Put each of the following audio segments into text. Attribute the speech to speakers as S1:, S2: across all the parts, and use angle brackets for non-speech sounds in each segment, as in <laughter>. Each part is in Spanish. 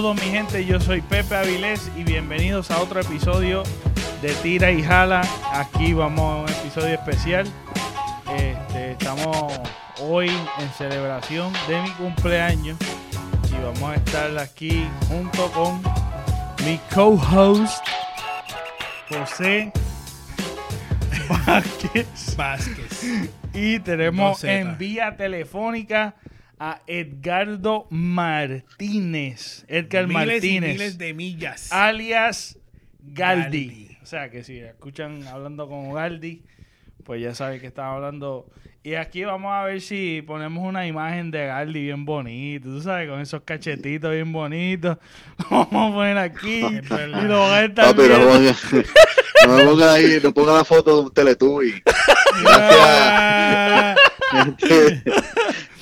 S1: Saludos mi gente, yo soy Pepe Avilés y bienvenidos a otro episodio de Tira y Jala. Aquí vamos a un episodio especial. Este, estamos hoy en celebración de mi cumpleaños y vamos a estar aquí junto con mi co-host José <laughs> Vázquez.
S2: Vázquez.
S1: Y tenemos en vía telefónica a Edgardo Martínez. Edgar
S2: miles
S1: Martínez.
S2: y miles de millas.
S1: alias Galdi.
S2: Galdi.
S1: O sea que si escuchan hablando con Galdi, pues ya saben que están hablando. Y aquí vamos a ver si ponemos una imagen de Galdi bien bonito, tú sabes, con esos cachetitos bien bonitos. <laughs> Vamos a poner aquí y lo van a estar
S3: Papi, <laughs> no, ponga, no me ponga ahí, no ponga la foto de un Teletubby. <laughs>
S2: Ah,
S3: Gente,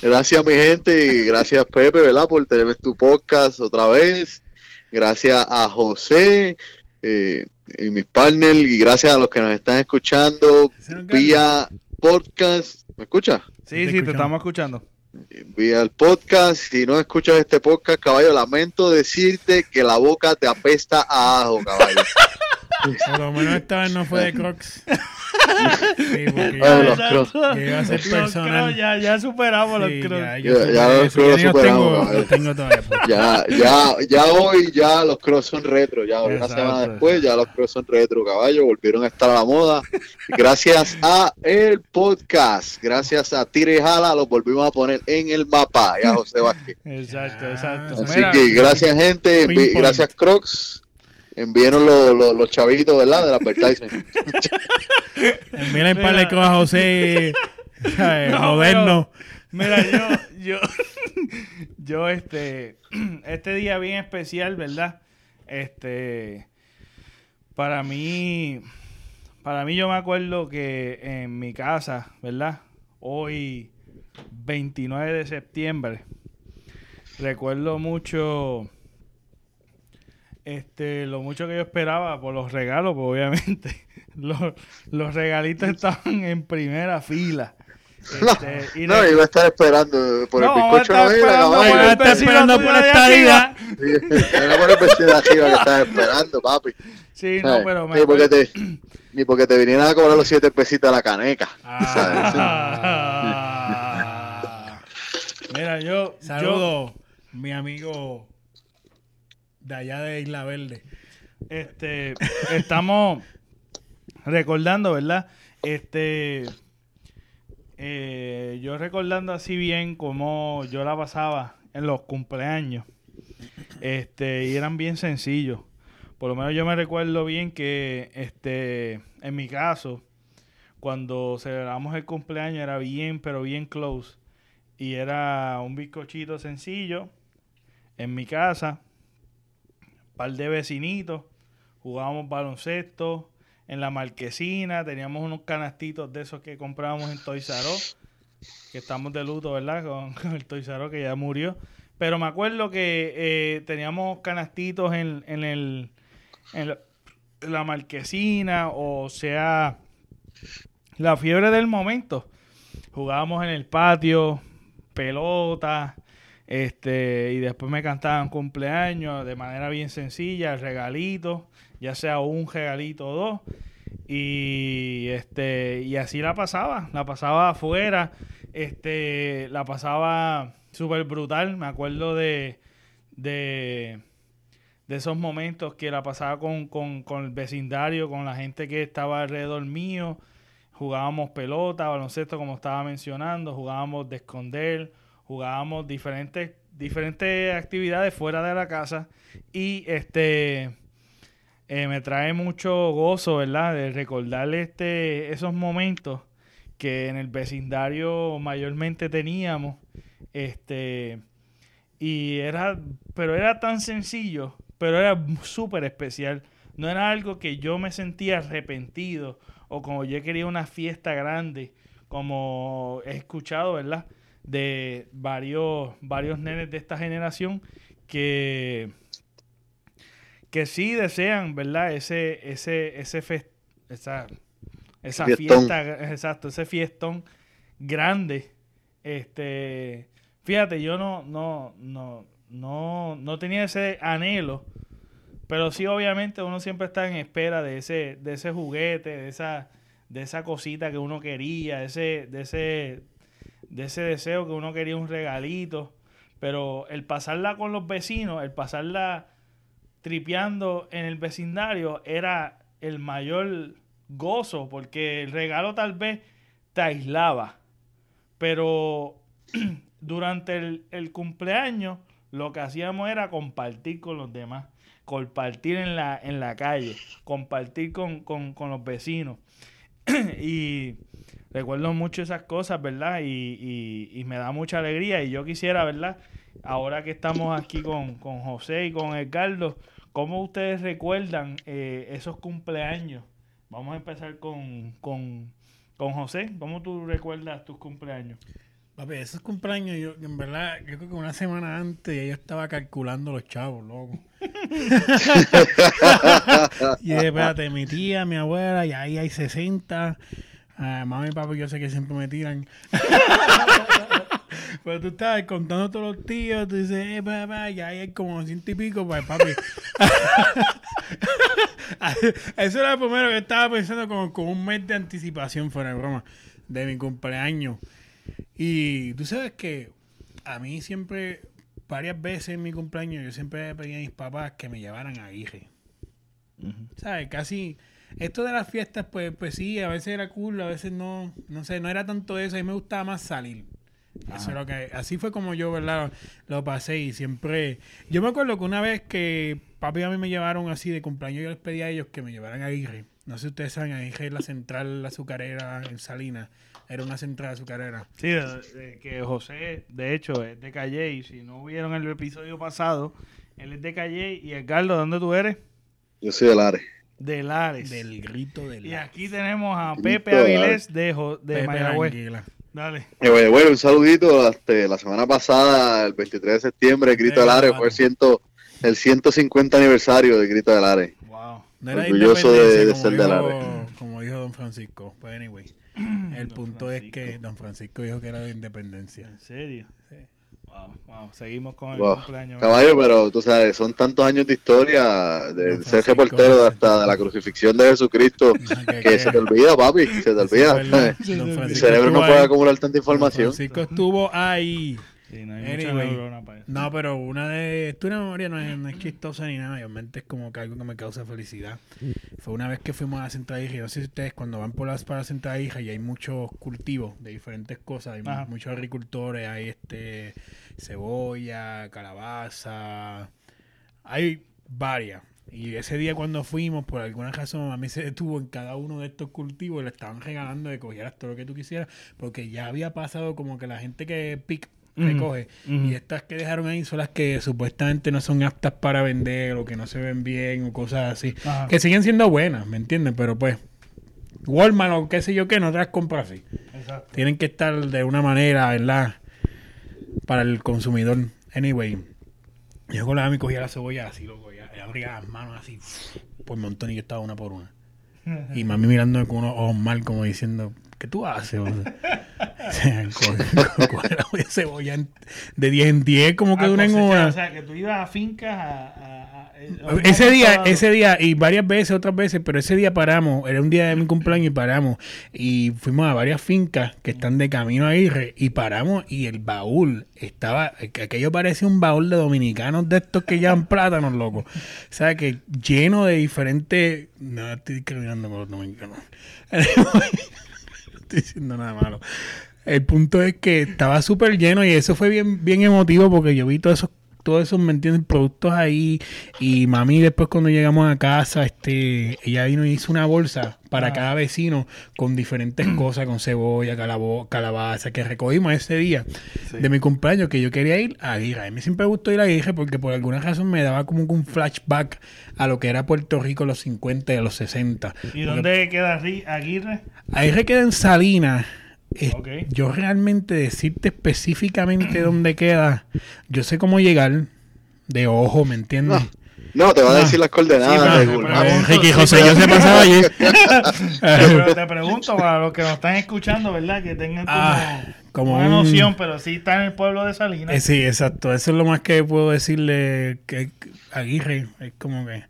S3: Gracias, mi gente, y gracias, Pepe, ¿verdad? Por tenerme en tu podcast otra vez. Gracias a José eh, y mis partners, y gracias a los que nos están escuchando vía podcast. ¿Me escuchas?
S1: Sí,
S2: Te
S1: sí, te estamos escuchando.
S3: Vía el podcast. Si no escuchas este podcast, caballo, lamento decirte que la boca te apesta a ajo, caballo. <laughs>
S2: Por lo menos esta vez no fue de Crocs. <laughs> Sí, porque
S3: Ay, los
S2: ya,
S3: Crocs.
S2: ya iba a ser
S1: Los
S2: personal.
S1: crocs, ya, ya superamos
S2: Sí,
S1: los crocs.
S2: ya,
S3: Ya-
S2: yo
S3: ya los. Crocs superamos,
S2: tengo, los tengo todavía. pues.
S3: Ya, ya, ya hoy ya los cross son retro, ya una
S1: Exacto.
S3: semana después ya los cross son retro, caballo, volvieron a estar a la moda. Gracias a el podcast, gracias a Tire y Jala, los volvimos a poner en el mapa, ya José Vázquez.
S1: Exacto, exacto.
S3: Así
S1: Mira,
S3: que gracias gente, gracias Crocs, envíenos los, los, los chavitos, ¿verdad? Del advertisement. <laughs>
S2: Envíale un par de Crocs a José. <laughs> ¿sabes?
S1: No,
S2: Moderno.
S1: Mira, yo, <laughs> yo, yo, este, <clears throat> este día bien especial, ¿verdad? Este, para mí, para mí yo me acuerdo que en mi casa, ¿verdad? Hoy, 29 de septiembre, recuerdo mucho, este, lo mucho que yo esperaba por los regalos, pues obviamente, <laughs> los, los regalitos estaban en primera fila. Este, y
S3: No,
S1: re-
S3: iba a estar esperando por
S1: no,
S3: el
S1: a
S3: bizcocho
S1: estar
S3: no iba,
S2: Está
S1: vecino
S2: esperando por la
S1: de
S2: estadía.
S1: arriba.
S3: Era por el vecino de arriba que estás esperando, papi.
S1: Sí, no, pero me
S3: ni, porque te, ni porque te vinieran a cobrar los siete pesitos a la caneca. ¿sabes?
S1: Ah. Mira, yo, yo
S2: Saludo, mi amigo de allá de Isla Verde.
S1: este, estamos recordando, ¿verdad? Este, eh, yo recordando así bien como yo la pasaba en los cumpleaños. Este, y eran bien sencillos. Por lo menos yo me recuerdo bien que, este, en mi caso, cuando celebramos el cumpleaños era bien, pero bien close. Y era un bizcochito sencillo en mi casa, par de vecinitos, jugábamos baloncesto en la marquesina, teníamos unos canastitos de esos que comprábamos en Toys que estamos de luto, ¿verdad? Con, <laughs> con el Toys que ya murió. Pero me acuerdo que eh, teníamos canastitos en, en el, en la, la marquesina, o sea, la fiebre del momento. Jugábamos en el patio, pelota, este, y después me cantaban cumpleaños de manera bien sencilla, regalitos, ya sea un regalito o dos. Y este, y así la pasaba, la pasaba afuera, este, la pasaba súper brutal. Me acuerdo de, de, de esos momentos que la pasaba con, con, con el vecindario, con la gente que estaba alrededor mío. Jugábamos pelota, baloncesto, como estaba mencionando, jugábamos de esconder, jugábamos diferentes, diferentes actividades fuera de la casa. Y este eh, me trae mucho gozo, ¿verdad? De recordar este, esos momentos que en el vecindario mayormente teníamos. Este, y era, pero era tan sencillo, pero era súper especial. No era algo que yo me sentía arrepentido o como yo quería una fiesta grande, como he escuchado, ¿verdad? De varios, varios nenes de esta generación que, que sí desean, ¿verdad? Ese, ese, ese fest- esa, esa
S3: Fiestón.
S1: fiesta, exacto, ese fiestón grande. Este, fíjate, yo no, no, no, no, no tenía ese anhelo, pero sí obviamente uno siempre está en espera de ese, de ese juguete, de esa, de esa cosita que uno quería, de ese, de ese, de ese deseo que uno quería un regalito. Pero el pasarla con los vecinos, el pasarla tripeando en el vecindario era el mayor gozo, porque el regalo tal vez te aislaba. Pero <clears throat> durante el, el cumpleaños lo que hacíamos era compartir con los demás, compartir en la, en la calle, compartir con, con, con los vecinos. <clears throat> y recuerdo mucho esas cosas, ¿verdad? Y, y, y, me da mucha alegría. Y yo quisiera, ¿verdad? Ahora que estamos aquí con, con José y con Edgardo, ¿cómo ustedes recuerdan eh, esos cumpleaños? Vamos a empezar con, con, con José. ¿Cómo tú recuerdas tus cumpleaños?
S2: Papi, esos cumpleaños, yo, en verdad, yo creo que una semana antes ya yo estaba calculando los chavos, loco. <laughs> y espérate, mi tía, mi abuela, y ahí hay 60. Uh, mami y papi, yo sé que siempre me tiran. <laughs> Pero tú estás contando todos los tíos, tú dices, eh, papá, ya hay como ciento y pico, pues papi. <laughs> <laughs> Eso era lo primero que estaba pensando como con un mes de anticipación, fuera de broma, de mi cumpleaños. Y tú sabes que a mí siempre, varias veces en mi cumpleaños, yo siempre pedí a mis papás que me llevaran a Ige. ¿Sabes? Casi. Esto de las fiestas, pues, pues sí, a veces era cool, a veces no. No sé, no era tanto eso. A mí me gustaba más salir. Eso lo que, así fue como yo, ¿verdad? Lo pasé y siempre... Yo me acuerdo que una vez que papi y a mí me llevaron así de cumpleaños, yo les pedí a ellos que me llevaran a Aguirre. No sé si ustedes saben, Aguirre es la central azucarera en Salinas. Era una central azucarera.
S1: Sí, de, de, que José, de hecho, es de Calle. Y si no vieron el episodio pasado, él es de Calle. Y Edgardo, ¿dónde tú eres?
S3: Yo soy de Lares.
S1: De Lares.
S2: Del grito del
S1: Y aquí tenemos a Pepe Avilés de, de
S2: Pepe
S1: Mayagüez.
S2: Anguila.
S1: Dale.
S3: Eh, bueno, bueno, un saludito. Este, la semana pasada, el 23 de septiembre, el Grito del Ares fue el, ciento, el 150 aniversario del Grito del Ares.
S1: Wow.
S2: No era
S3: Orgulloso de, de ser de
S2: dijo-
S3: Lares.
S2: Como dijo Don Francisco. Pues anyway. <clears throat> El
S1: Don
S2: punto es que Don Francisco dijo que era de independencia.
S1: ¿En serio?
S2: Sí.
S1: Wow, wow. Seguimos con el
S3: Wow.
S1: cumpleaños.
S3: Caballo, pero tú sabes, son tantos años de historia de
S2: No,
S3: ser reportero hasta de la crucifixión de Jesucristo <laughs>
S2: Que-
S3: que se te olvida, papi, se te olvida. El <laughs> cerebro no puede
S2: ahí.
S3: acumular tanta información.
S2: Francisco estuvo ahí.
S1: Sí, no hay mucha
S2: Anyway.
S1: neurona para eso.
S2: No, pero una de. Una memoria no es, no es chistosa ni nada. Obviamente es como que algo que me causa felicidad. Fue una vez que fuimos a la Central Hija. No sé si ustedes cuando van por las para la Central Hija y hay muchos cultivos de diferentes cosas. Hay
S1: Ajá.
S2: muchos agricultores. Hay este cebolla, calabaza. Hay varias. Y ese día cuando fuimos, por alguna razón, a mí se detuvo en cada uno de estos cultivos y le estaban regalando de cogieras todo lo que tú quisieras, porque ya había pasado como que la gente que pic Recoge y estas que dejaron ahí son las que supuestamente no son aptas para vender o que no se ven bien o cosas así.
S1: Ajá.
S2: Que siguen siendo buenas, ¿me entienden? Pero pues, Walmart o qué sé yo qué, no te las compras así.
S1: Exacto.
S2: Tienen que estar de una manera, ¿verdad? Para el consumidor. Anyway, yo con la mí cogía la cebolla así, loco, ya, y abría las manos así, por montón y yo estaba una por una. <laughs> Y mami mirándome con unos ojos mal, como diciendo, ¿qué tú haces? O sea, <laughs> coge- coge la cebolla de 10 en 10, como que de una.
S1: O sea, que tú ibas a fincas a... a- a- a-
S2: Ese día, ese día, y varias veces, otras veces, pero ese día paramos, era un día de mi cumpleaños y paramos, y fuimos a varias fincas que están de camino a Irre, y paramos, y el baúl estaba, que aquello parecía un baúl de dominicanos de estos que llevan plátanos, loco. O sea, que lleno de diferentes, no estoy discriminando por los dominicanos. <laughs> estoy diciendo nada malo. El punto es que estaba súper lleno y eso fue bien, bien emotivo porque yo vi todos esos, todos esos, ¿me entiendes? Productos ahí y mami después cuando llegamos a casa, este, ella vino y hizo una bolsa para
S1: Ah.
S2: cada vecino con diferentes <clears throat> cosas, con cebolla, calabo- calabaza, que recogimos ese día
S1: Sí.
S2: de mi cumpleaños que yo quería ir a Aguirre. A mí siempre me gustó ir a Aguirre porque por alguna razón me daba como un flashback a lo que era Puerto Rico en los 50 y los 60.
S1: ¿Y
S2: Porque
S1: dónde queda Aguirre?
S2: Aguirre queda en Salinas. Yo realmente decirte específicamente dónde queda, yo sé cómo llegar de ojo, ¿me entiendes?
S3: No. No, te va a
S2: No.
S3: decir las coordenadas
S1: Sí, pero- pero-.
S2: Ricky José yo se pasaba allí. <laughs>
S1: Pero te <laughs> pregunto, para los que nos están escuchando, ¿verdad? Que tengan como,
S2: Ah, como
S1: una
S2: un-
S1: noción, pero sí está en el pueblo de Salinas.
S2: Eh, sí, exacto. Eso es lo más que puedo decirle que Aguirre. Es como que.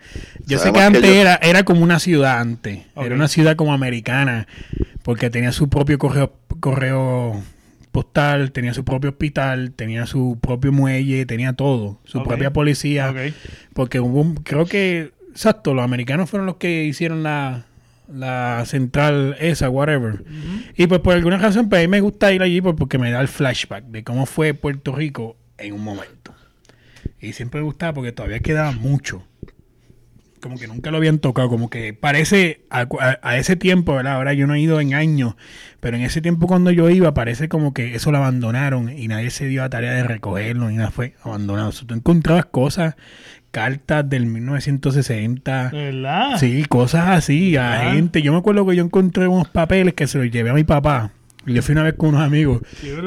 S2: Yo sé que antes
S3: yo-
S2: era, era como una ciudad antes. Era una ciudad como americana. Porque tenía su propio correo, correo postal, tenía su propio hospital, tenía su propio muelle, tenía todo. Su propia policía. Porque hubo un- creo que, exacto, los americanos fueron los que hicieron la, la central esa, whatever. Y pues por alguna razón, pues a mí me gusta ir allí porque me da el flashback de cómo fue Puerto Rico en un momento. Y siempre me gustaba porque todavía quedaba mucho. Como que nunca lo habían tocado, como que parece a, a- a ese tiempo, ¿verdad? Ahora yo no he ido en años, pero en ese tiempo cuando yo iba parece como que eso lo abandonaron y nadie se dio a tarea de recogerlo ni nada, fue abandonado. O sea, tú encontrabas cosas, cartas del 1960,
S1: ¿De verdad?
S2: Sí, cosas así, a gente. Yo me acuerdo que yo encontré unos papeles que se los llevé a mi papá. Y yo fui una vez con unos amigos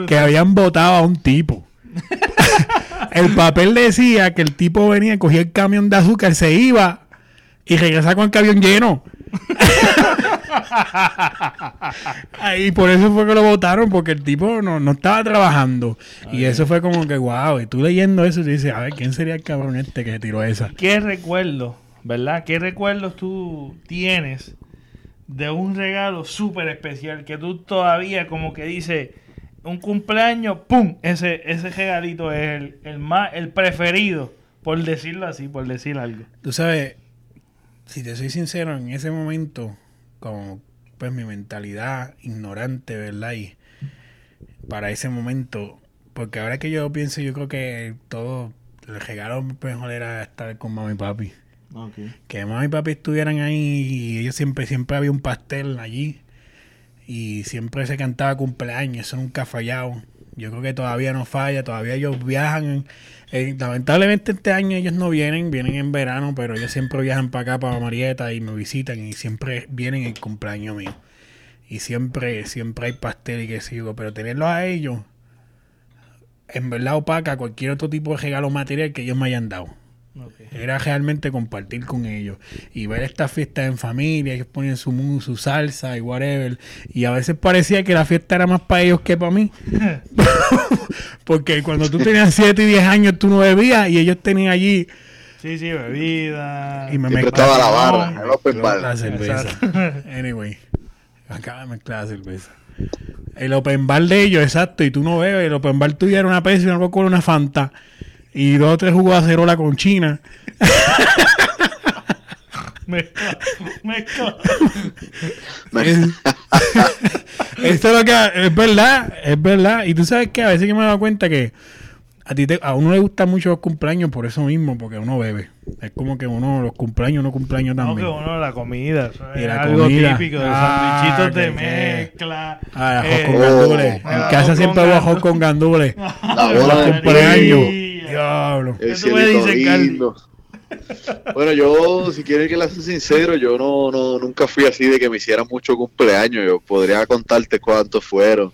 S2: que habían votado a un tipo. <laughs> el papel decía que el tipo venía, cogía el camión de azúcar, se iba y regresaba con el camión lleno. y por eso fue que lo votaron, porque el tipo no, no estaba trabajando. Y eso fue como que, wow, y tú leyendo eso, y dices, a ver, ¿quién sería el cabrón este que tiró esa?
S1: ¿Qué recuerdos, verdad? ¿Qué recuerdos tú tienes de un regalo súper especial que tú todavía como que dices un cumpleaños, ¡pum! Ese, ese regalito es el, el más, el preferido, por decirlo así, por decir algo.
S2: Tú sabes, si te soy sincero, en ese momento, como pues mi mentalidad ignorante, ¿verdad? Y para ese momento, porque ahora que yo pienso, yo creo que todo, el regalo mejor era estar con mami y papi. Que mami y papi estuvieran ahí y ellos siempre, siempre había un pastel allí y siempre se cantaba cumpleaños, eso nunca ha fallado. Yo creo que todavía no falla, todavía ellos viajan. Eh, lamentablemente este año ellos no vienen, vienen en verano, pero ellos siempre viajan para acá, para Marieta y me visitan y siempre vienen el cumpleaños mío. Y siempre, siempre hay pastel y qué sé yo, pero tenerlos a ellos, en verdad opaca cualquier otro tipo de regalo material que ellos me hayan dado. Era realmente compartir con ellos y ver estas fiestas en familia, ellos ponían su mu- su salsa y whatever. Y a veces parecía que la fiesta era más para ellos que para mí. <laughs> Porque cuando tú tenías 7 y 10 años tú no bebías y ellos tenían allí
S1: Sí, sí, bebida.
S2: y me
S3: estaba la barra, el open bar.
S2: la cerveza.
S1: Exacto.
S2: Anyway, acaba de mezclar la cerveza. El open bar de ellos, exacto, y tú no bebes. El open bar tuyo era una Pepsi, una Coca-Cola, una Fanta y dos o tres jugos de acerola con China.
S1: Mezcla, mezcla. <laughs>
S2: Esto es lo que es verdad, es verdad. Y tú sabes que a veces que me he dado cuenta que a ti te- a uno le gustan mucho los cumpleaños por eso mismo, porque uno bebe. Es como que uno los cumpleaños, uno cumpleaños
S1: No,
S2: también.
S1: que uno la comida.
S2: Y la
S1: algo
S2: comida.
S1: típico de
S2: Ah,
S1: sandwichitos de mezcla.
S2: Ah,
S1: eh,
S2: con
S3: oh,
S2: gandules. En
S3: ah,
S2: casa siempre hubo con gandules. <laughs>
S3: La bola de
S2: cumpleaños.
S1: María.
S2: Diablo.
S1: ¿Qué
S3: El
S1: tú me
S3: cielito
S1: dices, Carly?
S3: lindo. Bueno, yo, si quieres que le sea sincero, yo no, no, nunca fui así de que me hicieran mucho cumpleaños. Yo podría contarte cuántos fueron.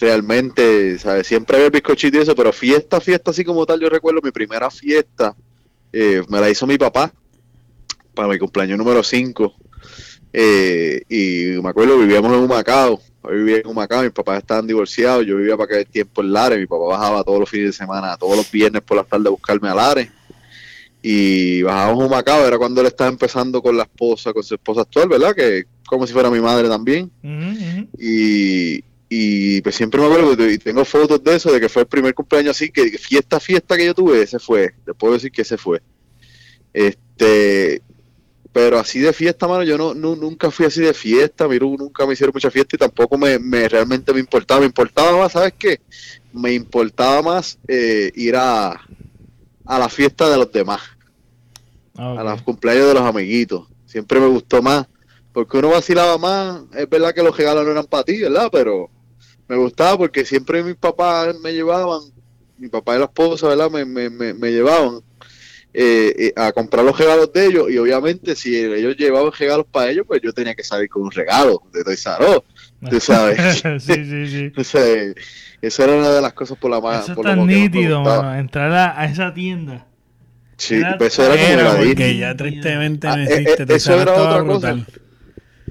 S3: Realmente, ¿sabes? Siempre había el bizcochito y eso, pero fiesta, fiesta así como tal, yo recuerdo mi primera fiesta, eh, me la hizo mi papá para mi cumpleaños número 5. y me acuerdo, vivíamos en Humacao. Yo vivía en Humacao, mis papás estaban divorciados, yo vivía para aquel tiempo en Lares, mi papá bajaba todos los fines de semana, todos los viernes por la tarde a buscarme a Lares. Y bajábamos a Humacao, era cuando él estaba empezando con la esposa, con su esposa actual, ¿verdad? Que como si fuera mi madre también. Y, y pues siempre me acuerdo, y tengo fotos de eso, de que fue el primer cumpleaños así, que que fiesta, fiesta que yo tuve, ese fue. Te puedo decir que ese fue. Este, pero así de fiesta, mano, yo no, nu- nunca fui así de fiesta, mi nu- nunca me hicieron mucha fiesta y tampoco me, me realmente me importaba. Me importaba más, ¿sabes qué? Me importaba más eh, ir a, a la fiesta de los demás
S1: Ah,
S3: a los cumpleaños de los amiguitos. Siempre me gustó más, porque uno vacilaba más. Es verdad que los regalos no eran para ti, ¿verdad? Pero me gustaba porque siempre mis papás me llevaban, mi papá y la esposa, ¿verdad? Me, me, me, me llevaban eh, eh, a comprar los regalos de ellos y obviamente si ellos llevaban regalos para ellos, pues yo tenía que salir con un regalo de Toys R Us, tú sabes. <laughs>
S1: sí, sí, sí. <laughs>
S3: Entonces, esa era una de las cosas por la más...
S1: Eso es
S3: por lo me
S1: nítido, mano. Entrar a, a esa tienda
S3: Sí,
S1: Era-
S3: pues eso era como
S2: Era
S3: la
S2: porque ya tristemente no
S3: Ah, eh,
S2: existe.
S3: eh, eso era otra cosa.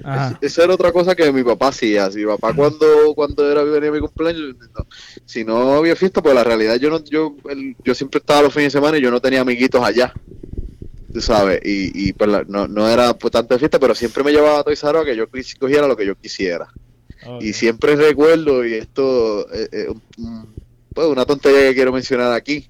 S1: Ajá.
S3: Eso era otra cosa que mi papá hacía. Si mi papá cuando, cuando era venía mi cumpleaños, no, si no había fiesta, pues la realidad yo no, yo, el- yo siempre estaba los fines de semana y yo no tenía amiguitos allá. Tú sabes, y, y pues la- no, no era pues, tanta fiesta, pero siempre me llevaba a Toys R a que yo cogiera lo que yo quisiera. Y siempre recuerdo, y esto es pues una tontería que quiero mencionar aquí,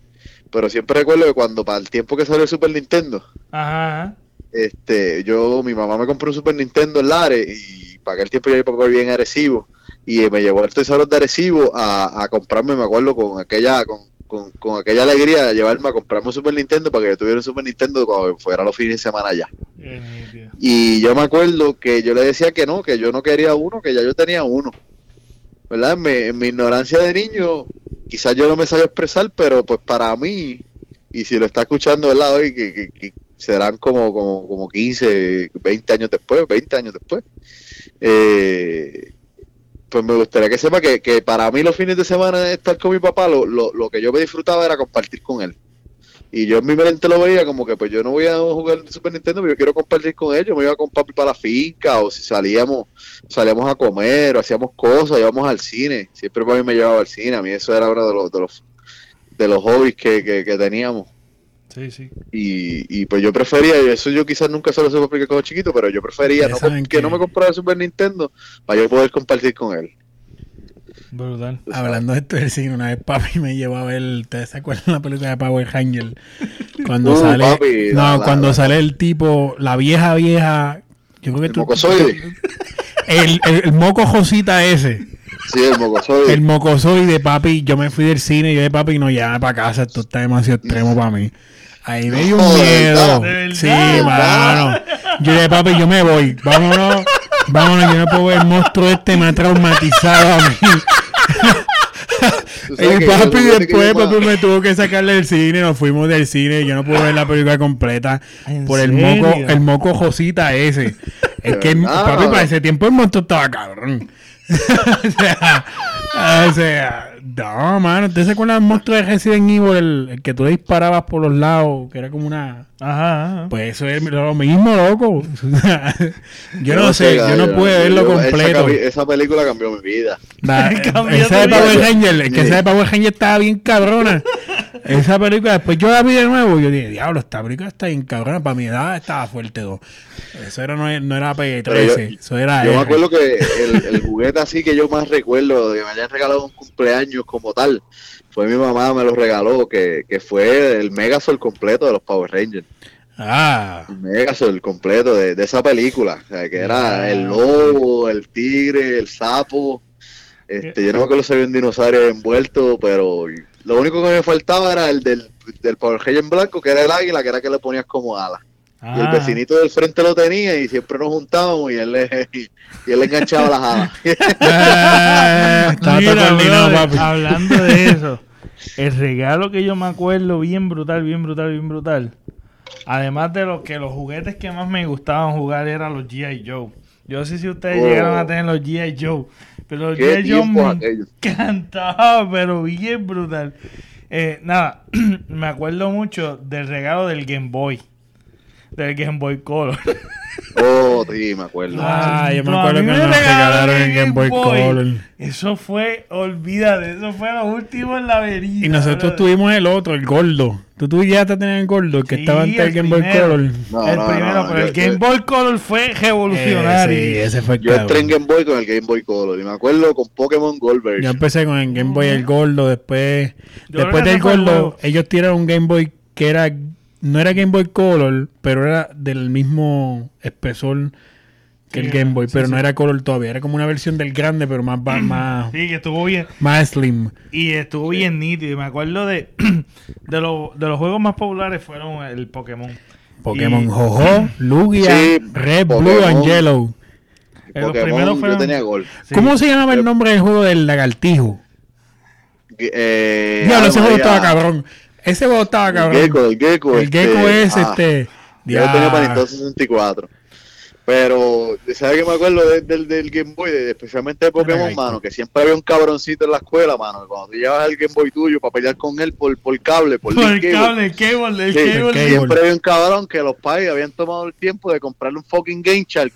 S3: pero siempre recuerdo que cuando para el tiempo que salió el Super Nintendo,
S1: Ajá, ajá.
S3: Este, yo, mi mamá me compró un Super Nintendo en Lares y para aquel tiempo yo mi papá vivía en Arecibo y me llevó al Tesoro de Arecibo a, a comprarme, me acuerdo, con aquella, con, con, con aquella alegría de llevarme a comprarme un Super Nintendo para que yo tuviera un Super Nintendo cuando fuera los fines de semana allá.
S1: Nítido.
S3: Y yo me acuerdo que yo le decía que no, que yo no quería uno, que ya yo tenía uno. ¿Verdad? En mi, en mi ignorancia de niño, quizás yo no me sabía expresar, pero pues para mí, y si lo está escuchando, ¿verdad? Hoy, que, que- que serán como, como, como 15, 20 años después, 20 años después, eh, pues me gustaría que sepa que, que para mí los fines de semana estar con mi papá, lo, lo, lo que yo me disfrutaba era compartir con él. Y yo en mi mente lo veía como que pues yo no voy a jugar Super Nintendo, pero yo quiero compartir con ellos, me iba con papi para la finca, o si salíamos, salíamos a comer, o hacíamos cosas, íbamos al cine, siempre papi me llevaba al cine, a mí eso era uno de los, de los, de los hobbies que, que teníamos.
S1: Sí, sí.
S3: Y, y pues yo prefería, y eso yo quizás nunca se lo supe explicar como chiquito, pero yo prefería
S2: Ya
S3: no, que
S2: que-
S3: no me comprara el Super Nintendo para yo poder compartir con él.
S1: Brutal.
S2: Hablando de esto del cine, una vez papi me llevó a ver, ¿ustedes se acuerdan de la película de Power Ranger? <laughs> Cuando
S3: Uh,
S2: sale,
S3: papi,
S2: no,
S3: la-
S2: cuando
S3: la-
S2: sale el tipo, la vieja vieja, yo creo que
S3: El
S2: tú,
S3: mocosoide.
S2: el, el, el moco Josita ese,
S3: Sí, el mocosoide.
S2: el mocosoide, papi, yo me fui del cine y yo de papi no llame para casa, esto está demasiado extremo para mí. Ahí me dio un miedo.
S3: verdad.
S1: ¿De
S2: Sí, mano. Yo de papi, yo me voy. Vámonos, vámonos, yo no puedo ver el monstruo este, me ha traumatizado a mí.
S3: Que
S2: papi después papi me tuvo que sacarle del cine, nos fuimos del cine, yo no pude ver la película completa
S1: ¿En
S2: por el
S1: serio?
S2: moco, el moco Josita ese. Es que papi para ese tiempo el monstruo estaba cabrón. <laughs> o sea, o sea, no, mano, ¿usted se acuerda del monstruo de Resident Evil, el, el que tú le disparabas por los lados, que era como una
S1: Ajá, ajá.
S2: pues eso es lo mismo, loco. <laughs> yo no sé, yo no pude verlo
S3: yo-
S2: completo.
S3: Esa, película cambió mi vida.
S2: La- <laughs>
S1: Cambió
S2: esa de Power. Ranger, es que esa de Power Ranger estaba bien cabrona. Esa película, después yo la vi de nuevo, yo dije, diablo, esta película está bien cabrona. Para mi edad estaba fuerte, dos. Eso era, no, no era PG-13,
S3: Pero yo-
S2: eso era.
S3: Yo me acuerdo que el, el juguete así que yo más recuerdo de que me hayan regalado un cumpleaños como tal, fue mi mamá me lo regaló, que, que fue el Megazord completo de los Power Rangers.
S2: Ah,
S3: Megazord completo de, de esa película. O sea, que era
S1: Ah.
S3: el lobo, el tigre, el sapo. Este, yo no me acuerdo si había un dinosaurio envuelto, pero lo único que me faltaba era el del, del Power Ranger en blanco, que era el águila, que era que le ponías como ala. Y el
S1: Ah.
S3: vecinito del frente lo tenía y siempre nos juntábamos y él le, <laughs> y él le enganchaba las alas. <laughs>
S2: Estaba todo
S1: Mira,
S2: coordinado,
S1: brother,
S2: papi.
S1: Hablando de <laughs> eso, el regalo que yo me acuerdo bien brutal, bien brutal, bien brutal. Además de lo que los juguetes que más me gustaban jugar eran los G.I. Joe. Yo no sé si ustedes
S3: Oh.
S1: llegaron a tener los G.I. Joe, pero G.I. Joe me
S3: aquellos.
S1: encantaba, <laughs> pero bien brutal. Eh, nada, <clears throat> me acuerdo mucho del regalo del Game Boy. Del Game Boy Color.
S3: Oh, sí, me acuerdo.
S2: Ah, yo me acuerdo que
S1: me
S2: nos
S1: regalaron
S2: el Game Boy Color.
S1: Eso fue, olvídate, eso fue lo último en la avenida.
S2: Y nosotros
S1: brother.
S2: tuvimos el otro, el gordo. Tú tú ya te tenías el gordo, el que
S1: Sí,
S2: estaba antes del
S1: el
S2: Game Boy. Color.
S3: No,
S1: el
S3: no,
S1: primero,
S3: no,
S1: pero
S3: yo-
S1: el Game
S3: yo-
S1: Boy Color fue
S2: Eh,
S1: revolucionario.
S2: sí, ese fue el
S3: Yo entré en. Game Boy con el Game Boy Color y me acuerdo con Pokémon Gold
S2: Yo
S3: version.
S2: empecé con el Game Boy el gordo, después
S1: Yo
S2: después del gordo, ellos tiraron un Game Boy que era no era Game Boy Color, pero era del mismo espesor que
S1: Sí,
S2: el Game Boy,
S1: sí,
S2: pero
S1: sí.
S2: no era color todavía, era como una versión del grande, pero más más <clears throat>
S1: Sí, que estuvo bien.
S2: más slim.
S1: Y estuvo bien nítido. Y me acuerdo de, <clears throat> de, lo- de los juegos más populares fueron el Pokémon.
S2: Pokémon
S1: Y-
S2: Jojo, <clears throat> Lugia,
S3: Sí,
S2: Red, Blue and Yellow.
S1: Eh, los
S3: Pokémon
S1: primeros
S3: yo
S1: fueron-
S3: tenía Gold.
S1: Sí.
S2: ¿Cómo se llamaba el nombre del juego del lagartijo?
S3: Eh,
S2: Diablo, ese juego estaba cabrón. Ese juego estaba cabrón.
S3: El Gecko, el Gecko.
S2: El gecko es
S3: ah,
S2: este.
S3: Yo lo tenía para. Nintendo 64. Pero, ¿sabes qué me acuerdo de- del, del Game Boy? De- especialmente de Pokémon,
S2: Ay,
S3: mano, que siempre había un cabroncito en la escuela, mano. Cuando tú llevas el Game Boy tuyo para pelear con él por, por cable, por,
S1: Por el
S3: cable,
S1: cable, el cable, el
S3: Sí,
S1: cable.
S2: el cable.
S3: Siempre había un cabrón que los pais habían tomado el tiempo de comprarle un fucking Game Shark.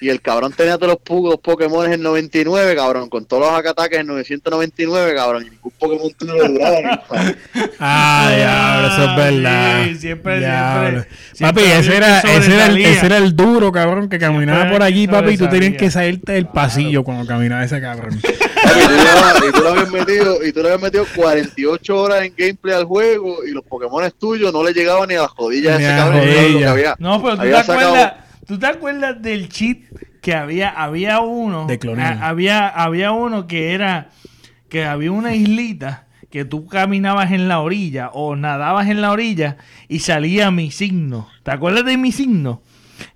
S3: Y el cabrón tenía todos los, pu- los Pokémon en 99, cabrón, con todos los ataques en 999, cabrón. Y ningún Pokémon tuyo le duraba. ni-
S2: Ah, diablo, eso es verdad.
S1: sí, siempre,
S2: Diablo.
S1: siempre,
S2: Papi,
S1: siempre
S2: ese era, ese, era el, ese era el duro, cabrón, que caminaba
S1: Siempre
S2: por allí, papi, y tú tenías que salirte del pasillo cuando caminaba ese cabrón. <laughs>
S3: Y tú le habías metido, y tú le habías metido 48 horas en gameplay al juego y los Pokémon tuyos no le llegaban ni a las rodillas de ese cabrón. lo.
S1: No, pero tú te, acuerdas, tú te acuerdas del cheat que había, había uno.
S2: De clonar.
S1: a- había, había uno que era que había una islita que tú caminabas en la orilla o nadabas en la orilla y salía mi signo. ¿Te acuerdas de mi signo?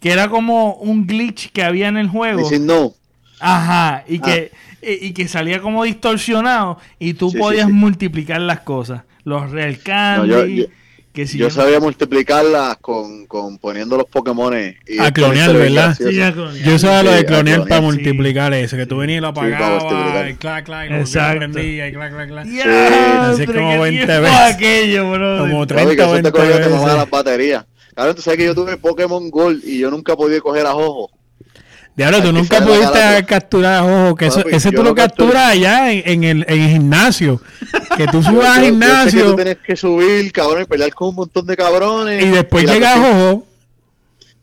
S1: Que era como un glitch que había en el juego.
S3: Dicen no.
S1: Ajá, y que, y, y que salía como distorsionado y tú
S3: Sí,
S1: podías
S3: sí.
S1: multiplicar las cosas. Los real candy,
S3: yo- yo-
S1: que si
S3: Yo sabía multiplicarlas con, con poniendo los Pokémon. y
S2: A clonear, ¿verdad?
S1: Sí, a clonear.
S2: Yo sabía lo
S3: Sí,
S2: de
S3: a
S2: clonear
S3: clonear,
S2: para
S1: sí.
S2: multiplicar eso, que tú venías y lo apagabas,
S3: multiplicar.
S2: y clac, clac, y lo
S1: Exacto.
S2: prendías, y clac, clac, clac.
S1: Ya,
S2: Así
S1: hombre,
S2: como
S1: qué
S2: 20
S1: tiempo
S2: veces.
S1: aquello, bro.
S2: Como
S3: Papi,
S2: 30
S3: que
S2: o
S3: eso
S2: 20
S3: te cogía te
S2: veces.
S3: mamaba las baterías. Claro, tú sabes que yo tuve Pokémon Gold y yo nunca podía coger a Jojo.
S2: Diablo, tú
S3: que
S2: nunca
S3: la
S2: pudiste
S3: cara,
S2: capturar a Jojo, que eso,
S3: Papi,
S2: ese tú lo capturas allá en, en el, en el gimnasio. Que tú <laughs> subas al
S3: Yo- yo sé que
S2: gimnasio
S3: tú tienes que subir, cabrón, y pelear con un montón de cabrones.
S2: y después
S3: la
S2: llega Jojo.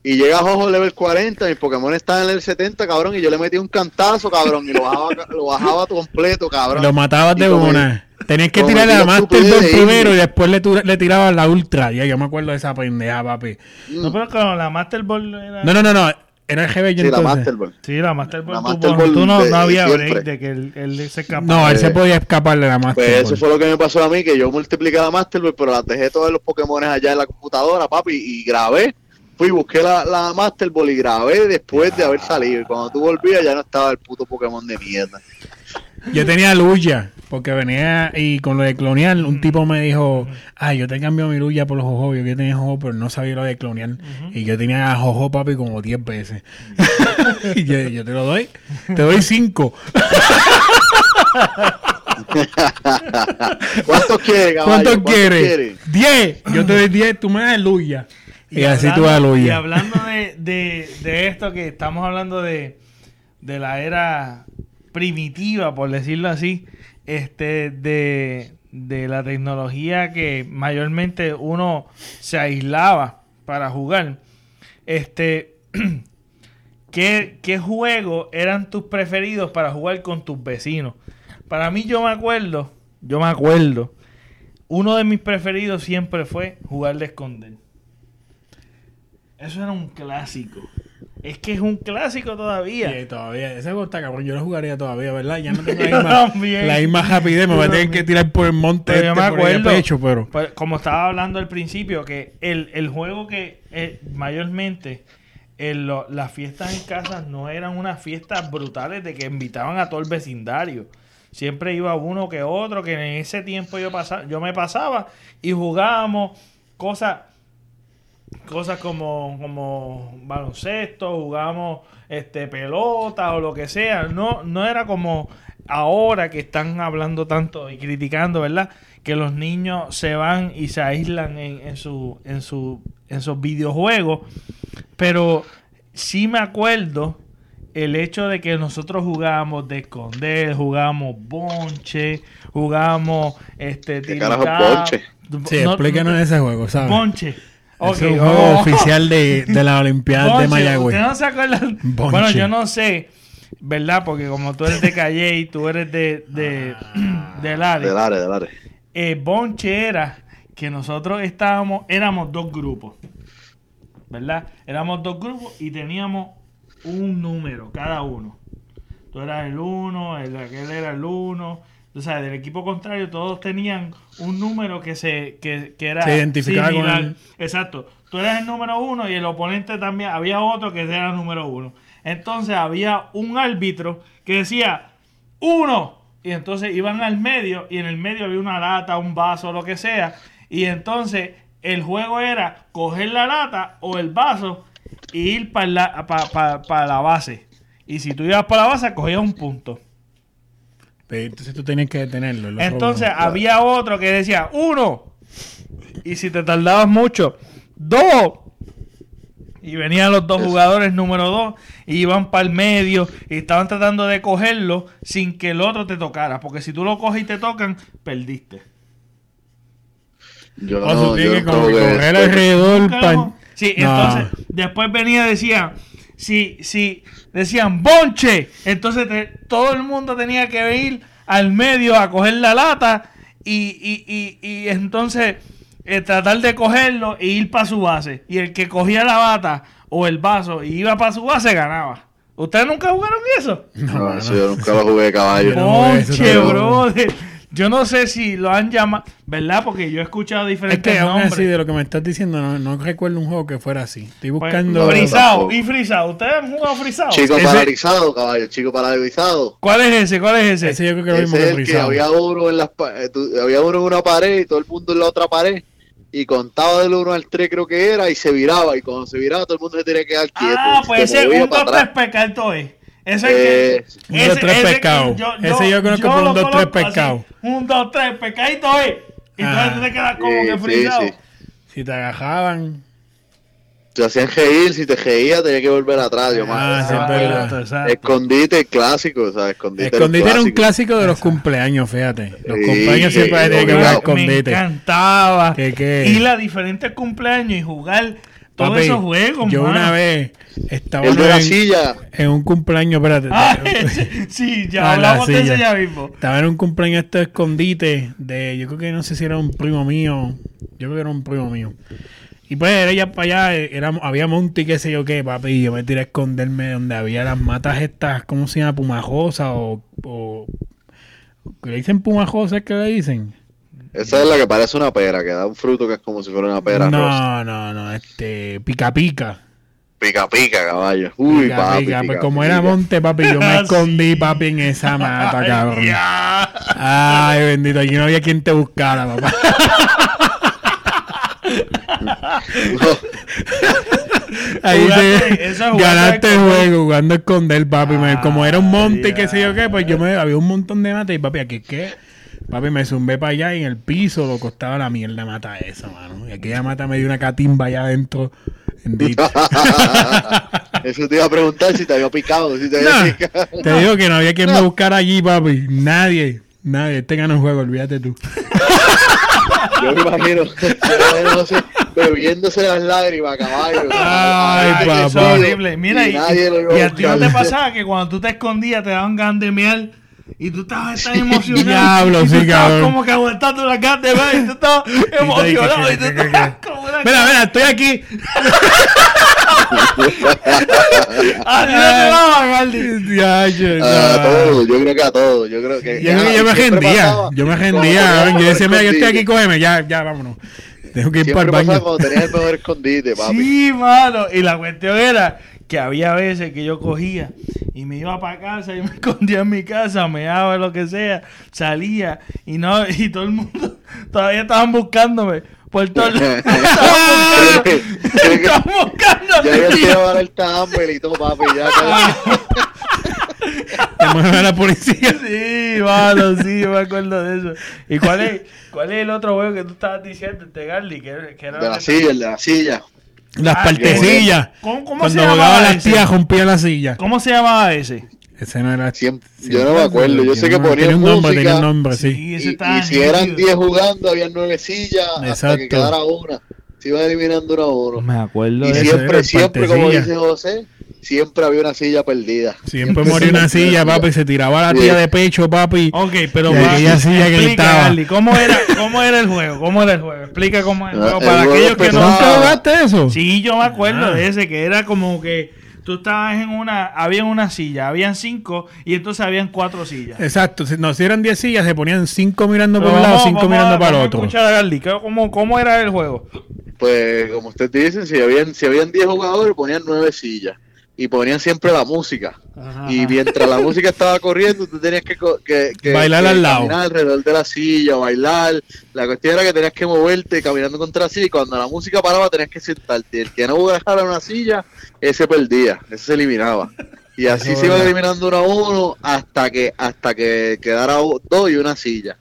S3: Y llega Jojo level 40, mi Pokémon está en el level 70, cabrón, y yo le metí un cantazo, cabrón, y lo bajaba, <laughs> lo bajaba completo, cabrón.
S2: Lo matabas
S3: Y
S2: de
S3: como-
S2: una. Tenías que a
S3: la
S2: Master
S3: estupidez
S2: Ball
S3: de
S2: primero
S3: irme.
S2: y después le, tu- le tirabas la Ultra. Ya, yo me acuerdo de esa pendeja, papi.
S3: Mm,
S1: No, pero con la Master Ball era...
S2: No, no, no, no. Era el GB
S3: sí, la
S2: entonces.
S3: Master Ball.
S1: Sí, la Master Ball.
S3: La
S1: tú,
S3: Master
S1: tú
S3: Ball
S1: no,
S3: de-
S1: no había
S3: siempre.
S1: break de que él, él se escapaba.
S2: No, él se
S3: Eh,
S2: podía escapar de la Master
S3: Pues
S2: Ball.
S3: eso fue lo que me pasó a mí, que yo multipliqué la Master Ball, pero las dejé todos los Pokémon allá en la computadora, papi, y grabé. Fui, busqué la, la Master Ball y grabé después de haber salido. Y cuando tú volvías ya no estaba el puto Pokémon de mierda.
S2: Yo tenía Luya, porque venía y con lo de clonear, un tipo me dijo, ay, yo te cambio mi Luya por los Jojo, yo que tenía Jojo, pero no sabía lo de clonear. Y yo tenía Jojo, papi, como 10 veces. <laughs> y yo, yo te lo doy, te doy 5. <laughs>
S3: ¿Cuántos quieres, caballo?
S2: ¿Cuántos
S3: ¿Cuántos
S2: quieres? 10. Yo te doy 10, tú me das Luya. Y, así tú das
S1: hablando- Y
S2: Luya.
S1: hablando de, de, de esto que estamos hablando de, de la era primitiva, por decirlo así, este, de, de la tecnología que mayormente uno se aislaba para jugar. Este, <clears throat> ¿qué, ¿qué juegos eran tus preferidos para jugar con tus vecinos? Para mí yo me acuerdo, yo me acuerdo, uno de mis preferidos siempre fue jugar de esconder. Eso era un clásico. Es que es un clásico todavía.
S2: Sí, todavía, ese está cabrón, yo lo jugaría todavía, ¿verdad? Ya no <laughs> tengo la
S1: Yo
S2: misma, la misma rapidez, me voy a
S1: Yo
S2: tener que tirar por el monte
S1: Pero yo
S2: este
S1: me
S2: por
S1: acuerdo,
S2: pecho, pero...
S1: pues, como estaba hablando al principio, que el, el juego que eh, mayormente en lo- las fiestas en casa no eran unas fiestas brutales de que invitaban a todo el vecindario. Siempre iba uno que otro, que en ese tiempo yo, pasaba, yo me pasaba y jugábamos cosas cosas como, como baloncesto, jugábamos este pelota o lo que sea. No, no era como ahora que están hablando tanto y criticando, ¿verdad? Que los niños se van y se aíslan en, en su, en su, en sus videojuegos. Pero sí me acuerdo el hecho de que nosotros jugábamos de esconder, jugábamos bonche, jugábamos este
S3: ¿Qué carajo bonche?
S2: Sí,
S1: no-
S2: explícanos ese juego, ¿sabes?
S1: Bonche. Ok,
S2: es un
S1: vamos.
S2: juego oficial de, de la Olimpiada de Mayagüez.
S1: ¿ustedes no se acuerdan?
S2: Bonche.
S1: Bueno, yo no sé, ¿verdad? Porque como tú eres de Calle y tú eres de, de, <clears throat> del área,
S3: Del área, del área.
S1: eh, Bonche era que nosotros estábamos, éramos dos grupos, ¿verdad? Éramos dos grupos y teníamos un número cada uno. Tú eras el uno, el aquel era el uno. O sea, del equipo contrario todos tenían un número que se que, que era
S2: Se identificaba con él.
S1: Exacto. Tú eras el número uno y el oponente también. Había otro que era el número uno. Entonces había un árbitro que decía uno. Y entonces iban al medio y en el medio había una lata, un vaso, lo que sea. Y entonces el juego era coger la lata o el vaso y ir para la, pa- pa- pa la base. Y si tú ibas para la base, cogías un punto.
S2: Entonces tú tenías que detenerlo. los
S1: Entonces
S2: robos.
S1: había otro que decía, uno. Y si te tardabas mucho, dos. Y venían los dos jugadores número dos, y iban para el medio, y estaban tratando de cogerlo sin que el otro te tocara. Porque si tú lo coges y te tocan, perdiste.
S3: Yo
S2: O
S3: no,
S2: tú tienes
S3: yo
S2: que correr alrededor.
S1: Sí,
S2: No.
S1: entonces después venía y decía, si, si decían bonche, entonces te- todo el mundo tenía que ir al medio a coger la lata y, y, y, y entonces eh, tratar de cogerlo e ir para su base. Y el que cogía la bata o el vaso y iba para su base ganaba. ¿Ustedes nunca jugaron eso?
S3: No, eso yo nunca lo jugué caballo.
S2: No, no,
S1: Bonche,
S2: no.
S1: brother. Yo no sé si lo han llamado, ¿verdad? Porque yo he escuchado
S2: Es
S1: diferentes
S2: que aún
S1: nombres.
S2: así, de lo que me estás diciendo, no, no recuerdo un juego que fuera así. Estoy
S1: Pues,
S2: buscando.
S3: Frisado.
S1: frisado y frisado. ¿Ustedes han jugado frisado?
S3: Chico
S2: Ese-
S3: paralizado, caballo, chico paralizado.
S1: ¿Cuál es ese? ¿Cuál es ese?
S2: Ese yo creo que lo
S3: Ese
S2: mismo
S3: es
S2: que
S3: el que
S2: frisado.
S3: había uno en las pa- eh, había uno en una pared y todo el mundo en la otra pared y contaba del 1 al 3 creo que era y se viraba y cuando se viraba todo el mundo se tenía que quedar quieto.
S1: ah, pues
S3: se
S1: ese
S3: movía
S1: un
S3: para
S1: 2 3
S3: atrás.
S1: pescado es. Ese
S3: Eh,
S1: es
S2: un
S1: que,
S2: dos, tres
S1: que
S2: pescado. Ese yo conozco por un
S1: lo
S2: dos, tres
S1: conozco así.
S2: pescado.
S1: Un 2 3 pescadito es. Y entonces
S2: Ah.
S1: tú te quedas como
S3: Sí,
S1: que
S3: sí,
S1: frisado.
S3: sí.
S2: Si te agajaban.
S3: Te hacían reír, si te reías tenías que volver atrás. Yo,
S2: Ah, sí, es
S3: ah.
S1: Exacto, exacto.
S3: Escondite clásico, ¿sabes? Escondite,
S2: Escondite era un
S3: clásico.
S2: de los cumpleaños, fíjate. Los
S3: Sí,
S2: cumpleaños
S3: sí,
S2: siempre
S3: sí,
S2: tienen que jugar
S1: Me
S2: escondite.
S1: encantaba.
S2: ¿Qué, qué?
S1: Ir a diferentes cumpleaños y jugar todos
S2: Papi,
S1: esos juegos,
S2: Yo
S1: mano.
S2: una vez estaba
S3: El de la
S2: en,
S3: silla.
S2: en un cumpleaños, espérate.
S1: Ah, <laughs> sí, ya
S2: Ah, la
S1: hablamos de ese
S2: silla.
S1: ya mismo.
S2: Estaba en un cumpleaños esto de escondite de, yo creo que no sé si era un primo mío, yo creo que era un primo mío. Y pues era ya para allá, era, había monte y qué sé yo qué, papi, y yo me tiré a esconderme donde había las matas estas, ¿cómo se llama? Pumajosa o, o ¿qué le dicen pumajosa que le dicen?
S3: Esa es la que parece una pera, que da un fruto que es como si fuera una pera rosa.
S2: No, no, no, este, pica pica.
S3: Pica pica, caballo. Uy,
S2: Pica,
S3: papi.
S2: pica.
S3: pica,
S2: Pues como
S3: pica.
S2: era monte, papi, yo me <laughs> escondí, papi, en esa mata, cabrón.
S1: Ya.
S2: Ay, bendito, aquí no había quien te buscara, papá. <laughs> Ahí
S1: Jugaste-
S2: te ganaste el juego jugando a esconder, papi. Como era un monte y qué sé yo qué, pues yo me había un montón de mata y papi, aquí qué. Papi, me zumbé para allá y en el piso lo costaba la mierda mata esa, mano. Y aquella mata me dio una catimba allá adentro. <laughs>
S3: Eso te iba a preguntar si te había picado. Si te había picado.
S2: te digo que no había quien me buscara allí, papi. Nadie. Nadie. Este ganó el juego, olvídate tú.
S3: Yo me imagino, imagino José bebiéndose las lágrimas, caballo.
S2: Ay,
S1: Ay,
S2: papá.
S1: eso es horrible. Mira,
S3: Y
S1: y, y a ti no te pasaba que cuando tú te escondías te daban ganas de mear y tú estabas tan emocionado.
S2: Diablo,
S1: y tú
S2: sí,
S1: estabas
S2: cabrón.
S1: como que aguantando la mear y tú estabas emocionado <laughs> y tú estabas como una
S2: Mira, mira, estoy aquí. <laughs>
S1: Ah, no te
S3: A todos, yo creo que a todos. Yo creo que.
S2: Yo, me rendía.
S3: pasaba
S2: Yo me rendía.
S3: el
S2: Yo decía, mira, yo estoy aquí, cógeme. Ya, ya, vámonos. Tengo que ir para
S3: Siempre
S2: el
S3: pasaba
S2: baño.
S3: cuando tenías el mejor escondite, papi.
S1: Sí, mano. Y la cuestión era que había veces que yo cogía y me iba para casa y me <laughs> escondía en mi casa, me daba lo que sea, salía y no <laughs> y todo el mundo todavía estaban buscándome por todo
S3: que <laughs>
S1: estaban buscándome.
S3: Ya yo te iba a dar el tamper y todo, papi. Ya,
S2: Te mueve a la policía.
S1: Sí, mano, sí, yo me acuerdo de eso. ¿Y cuál es, cuál es el otro juego que tú estabas diciendo, este Garly? Que, que era
S3: de la silla, el de la silla.
S2: Las
S1: Ah,
S2: partecillas.
S1: ¿Cómo, cómo
S2: Cuando
S1: se
S2: jugaba las
S1: ese?
S2: tías, rompía la silla.
S1: ¿Cómo se llamaba ese?
S2: Ese no era.
S3: Siempre- yo no me acuerdo. Yo sé que ponían
S2: tenía un nombre,
S3: música.
S2: tenía un nombre, sí.
S1: Sí, ese
S3: Y, si eran
S1: nítido.
S3: 10 jugando, había 9 sillas hasta
S2: Exacto.
S3: que quedara una. Se iba eliminando una a uno.
S1: Me acuerdo
S3: Y siempre, siempre, como dice José, siempre había una silla perdida.
S2: Siempre moría una silla, papi. Se tiraba la
S3: Sí.
S2: tía de pecho, papi.
S1: Ok, pero
S2: aquella silla gritaba.
S1: ¿cómo era, ¿cómo era el juego? ¿Cómo era el juego? Explica cómo era el juego
S3: el
S1: para
S3: juego
S1: aquellos que no...
S2: ¿Nunca jugaste eso?
S1: Sí, yo me acuerdo
S2: Ah.
S1: de ese, que era como que tú estabas en una... Había una silla, habían cinco y entonces habían cuatro sillas.
S2: Exacto. Si, no, si eran 10 sillas, se ponían 5 mirando
S1: Pero
S2: un lado,
S1: vamos-
S2: 5
S1: vamos
S2: mirando
S1: a-
S2: para el otro.
S1: a Garly, ¿qué- ¿cómo, ¿cómo era el juego?
S3: Pues, como ustedes dicen, si habían, si habían 10 jugadores, ponían 9 sillas. Y ponían siempre la música.
S1: Ajá.
S3: Y mientras la música estaba corriendo, tú tenías que, que, que-
S2: Bailar
S3: que
S2: al lado.
S3: caminar alrededor de la silla, bailar. La cuestión era que tenías que moverte caminando contra la silla y cuando la música paraba tenías que sentarte. Y el que no dejara una silla, ese perdía, ese se eliminaba. Y así se iba eliminando uno a uno hasta que hasta que quedara dos y una silla.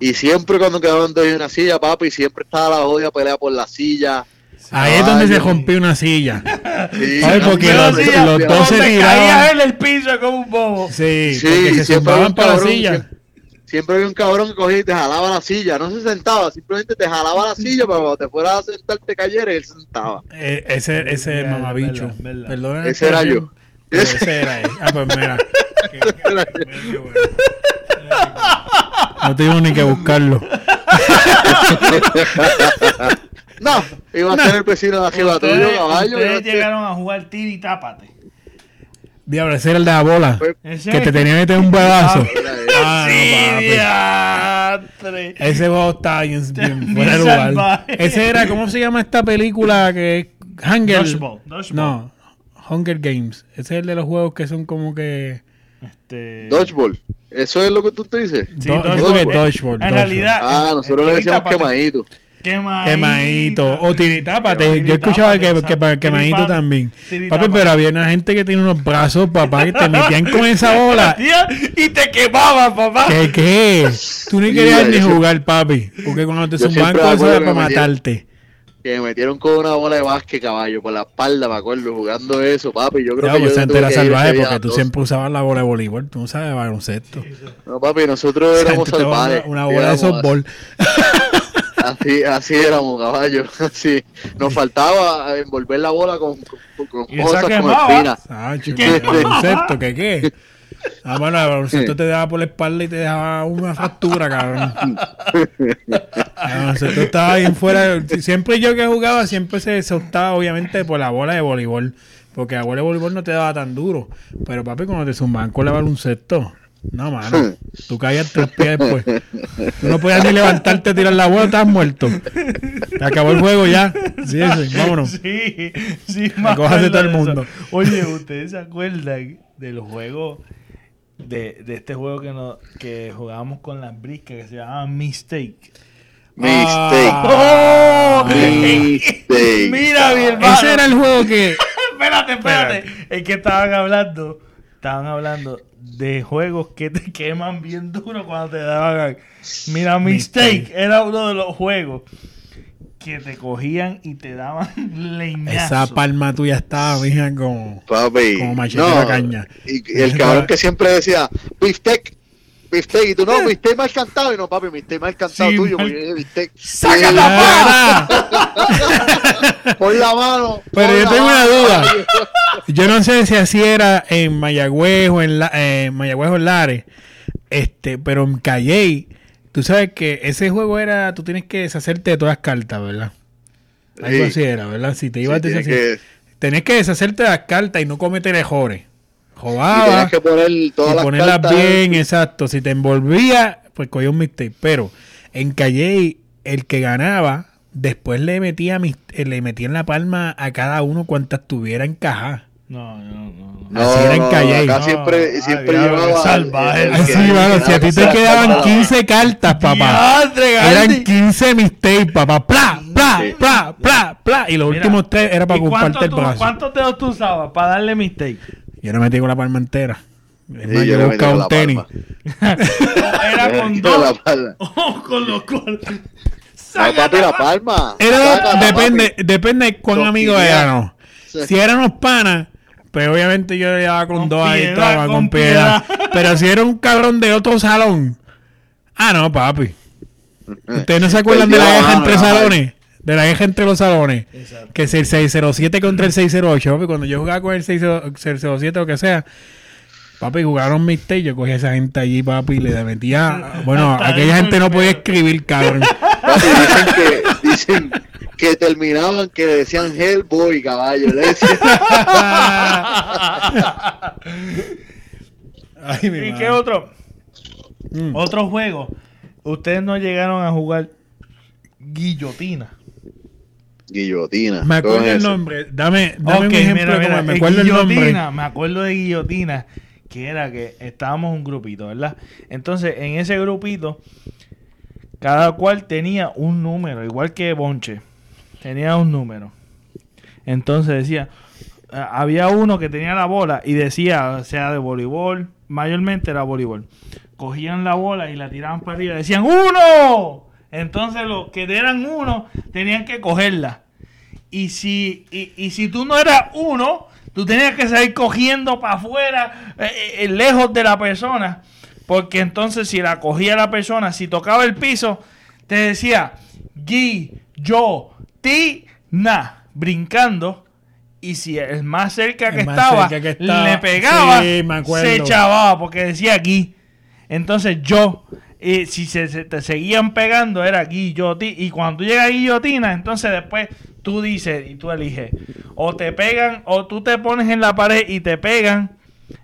S3: Y siempre cuando quedaban dos y una silla, papi, siempre estaba la odia pelea por la silla.
S2: Ahí es donde se rompió una silla. <laughs>
S3: Sí,
S2: Ay, porque los-
S1: sí,
S2: los dos se tiraban.
S1: en el piso como un bobo.
S2: Sí,
S3: Sí,
S2: porque se
S3: siempre había
S2: zumbaban
S3: un
S2: para la
S3: cabrón,
S2: silla.
S3: siempre, siempre había un cabrón que cogía y te jalaba la silla, no se sentaba, simplemente te jalaba la silla para cuando te fueras a sentar te cayera y él se sentaba.
S2: Eh, ese ese
S1: Verdad,
S2: mamabicho.
S1: verdad, verdad.
S3: Ese era yo.
S2: ese era él. Ah, pues mira. Qué- qué- qué bueno. <laughs> No tuvimos ni que buscarlo. <laughs>
S3: No, iba a ser el vecino de arriba tuyo, caballo.
S1: ustedes llegaron a jugar tira y tápate.
S2: Diablo, ese era el de la bola.
S1: Ese-
S2: Que te tenía que meter un pedazo.
S3: Él. <laughs>
S2: Ah, no, papi. Ese juego está bien, <laughs> bien fuera de lugar. Ese era, ¿cómo se llama esta película que es Hunger?
S1: Dodgeball, dodgeball.
S2: No, Hunger Games. Ese es el de los juegos que son como que...
S1: Este...
S3: Dodgeball. ¿Eso es lo que tú te dices?
S1: Sí,
S2: Do-
S1: dodgeball. En
S2: dodgeball.
S1: realidad.
S3: Ah, nosotros le decíamos quemadito.
S1: Quemadito.
S2: Quemadito. O tiritápate. Yo escuchaba que, que,
S1: exacto.
S2: quemadito
S1: Tiripa-
S2: también. Papi, pero había una gente que tiene unos brazos, papá, que te metían con esa <laughs> bola.
S1: Y te quemaba, papá.
S2: ¿Qué qué? Tú ni querías ni jugar, papi. Porque cuando te eso
S3: acuerdo
S2: era para
S3: que
S2: matarte.
S3: Que me metieron con una bola de básquet, caballo, por la espalda, me acuerdo, jugando eso, papi. Yo creo
S2: Ya,
S3: que
S2: pues
S3: yo
S2: antes
S3: tuve
S2: era
S3: que
S2: salvaje porque tú siempre usabas la bola de voleibol. Tú no sabes baloncesto.
S3: No, papi, nosotros éramos
S2: te
S3: salvajes.
S2: Una, una bola de softball. <laughs>
S3: Así, así éramos, caballo. <laughs> Así. Nos faltaba envolver la bola con, con, con
S1: Y
S3: cosas, con espinas.
S2: Ah, chico, <laughs> el baloncesto, ¿qué qué? Ah, bueno, el baloncesto te daba por la espalda y te dejaba una fractura, cabrón. El baloncesto estaba bien fuera. Siempre yo que jugaba, siempre se, se optaba, obviamente, por la bola de voleibol. Porque la bola de voleibol no te daba tan duro. Pero, papi, cuando te zumbaban con el baloncesto, no, mano. Tú caías tres pies después. Tú no podías ni levantarte a tirar la bola, estabas muerto. Te acabó el juego ya. Sí, sí, <laughs> vámonos.
S1: Sí, sí, acuerdo
S2: todo el mundo.
S1: Oye, ¿ustedes se acuerdan del juego, de, de este juego que, no, que jugábamos con las briscas que se llamaba Mistake?
S3: Mistake.
S1: ¡Oh!
S3: Mistake.
S1: Mira, mi hermano.
S2: Ese era el juego que. <laughs>
S1: espérate, espérate. Es que estaban hablando, estaban hablando de juegos que te <laughs> queman bien duro cuando te daban. Mira, Mistake era uno de los juegos que te cogían y te daban <laughs> leñazo.
S2: Esa palma tuya estaba, mija, como.
S3: Papi.
S2: Como machete de caña.
S3: Y, y el cabrón que siempre decía, beefsteak, beefsteak, y tú no, beefsteak mal cantado, y no, papi, beefsteak mal cantado
S1: Sí,
S3: tuyo,
S1: mal-
S3: porque.
S1: ¡Saca la
S2: ¡Ah! <laughs>
S3: Pon la mano.
S2: Pero yo tengo una
S3: mano,
S2: duda. <laughs> Yo no sé si así era en Mayagüez o en, la, eh, Mayagüez o en Lares. Este, pero en Calle, tú sabes que ese juego era, tú tienes que deshacerte de todas las cartas, ¿verdad? Algo
S3: Sí.
S2: así era, ¿verdad? Si te
S3: Sí,
S2: ibas a
S3: tienes
S2: deshacer,
S3: que-
S2: tenés que deshacerte de las cartas y no cometer errores.
S3: Y
S2: Jodaba
S3: tenías que poner todas
S2: y
S3: las
S2: ponerlas
S3: cartas
S2: bien, exacto. Si te envolvía, pues cogía un mistake. Pero en Calle, el que ganaba, después le metía, eh, le metía en la palma a cada uno cuantas tuviera encajadas.
S1: No, no, no.
S3: No,
S2: Así era en
S3: no,
S2: Calle.
S3: Acá
S1: No,
S3: siempre, siempre llevaba.
S1: salvaje.
S3: el- el
S2: Así,
S3: que-
S2: mano, si a ti te quedaban 15 cartas, papá. Eran
S1: Gandhi.
S2: 15 mistakes, papá. Pla, pla,
S3: Sí.
S2: pla, pla, pla. Y los
S1: Mira,
S2: últimos tres era para
S1: ¿y cuánto
S2: ocuparte el brazo.
S1: ¿Cuántos dedos tú usabas para darle mistake?
S2: Yo no metí con la palma entera.
S3: Sí,
S2: más, yo
S3: yo
S2: buscaba un
S3: la
S2: tenis. <laughs>
S1: Era con dos.
S3: la palma.
S1: Oh, con los.
S3: No, papi, la palma.
S2: Era,
S3: Sácala,
S2: depende,
S3: papi.
S2: depende de cuán
S3: Con
S2: amigos
S3: piedad.
S2: éramos. Si éramos panas, pues obviamente yo le daba con,
S1: Con
S2: dos ahí estaba, con,
S1: con
S2: piedad.
S1: piedad.
S2: Pero si era un cabrón de otro salón. Ah, no, papi. ¿Ustedes no se acuerdan de la guerra entre salones? De la guerra entre los salones.
S1: Exacto.
S2: Que si el 607 contra el 608, papi, cuando yo jugaba con el 607 o lo que sea, papi, jugaron mixtape, yo cogía a esa gente allí, papi, y le metía... Bueno, aquella gente no podía escribir, cabrón.
S3: Dicen que, dicen que terminaban que le decían Hellboy, caballo. Le decían, <laughs>
S2: Ay, mi
S1: ¿Y
S2: madre.
S1: qué otro?
S2: Mm.
S1: Otro juego. Ustedes no llegaron a jugar guillotina.
S3: Guillotina.
S2: Me acuerdo
S3: ¿Cómo es
S2: el nombre. Dame, dame un
S1: Ok,
S2: ejemplo.
S1: mira, mira,
S2: como- me acuerdo el nombre.
S1: guillotina, me acuerdo de guillotina, que era que estábamos un grupito, ¿verdad? Entonces, en ese grupito, cada cual tenía un número, igual que Bonche, tenía un número. Entonces decía, eh, había uno que tenía la bola y decía, sea de voleibol, mayormente era voleibol. Cogían la bola y la tiraban para arriba decían, ¡uno! Entonces los que eran uno tenían que cogerla. Y si, y, y si tú no eras uno, tú tenías que salir cogiendo para afuera, eh, eh, lejos de la persona. Porque entonces si la cogía la persona, si tocaba el piso, te decía, Gui, yo, ti, na, brincando. Y si el más cerca que,
S2: más
S1: estaba,
S2: cerca que estaba,
S1: le pegaba,
S2: sí,
S1: se chavaba porque decía Gui. Entonces yo, eh, si se, se te seguían pegando, era guillotina. Y cuando tú llegas a guillotina, entonces después tú dices y tú eliges. O te pegan, o tú te pones en la pared y te pegan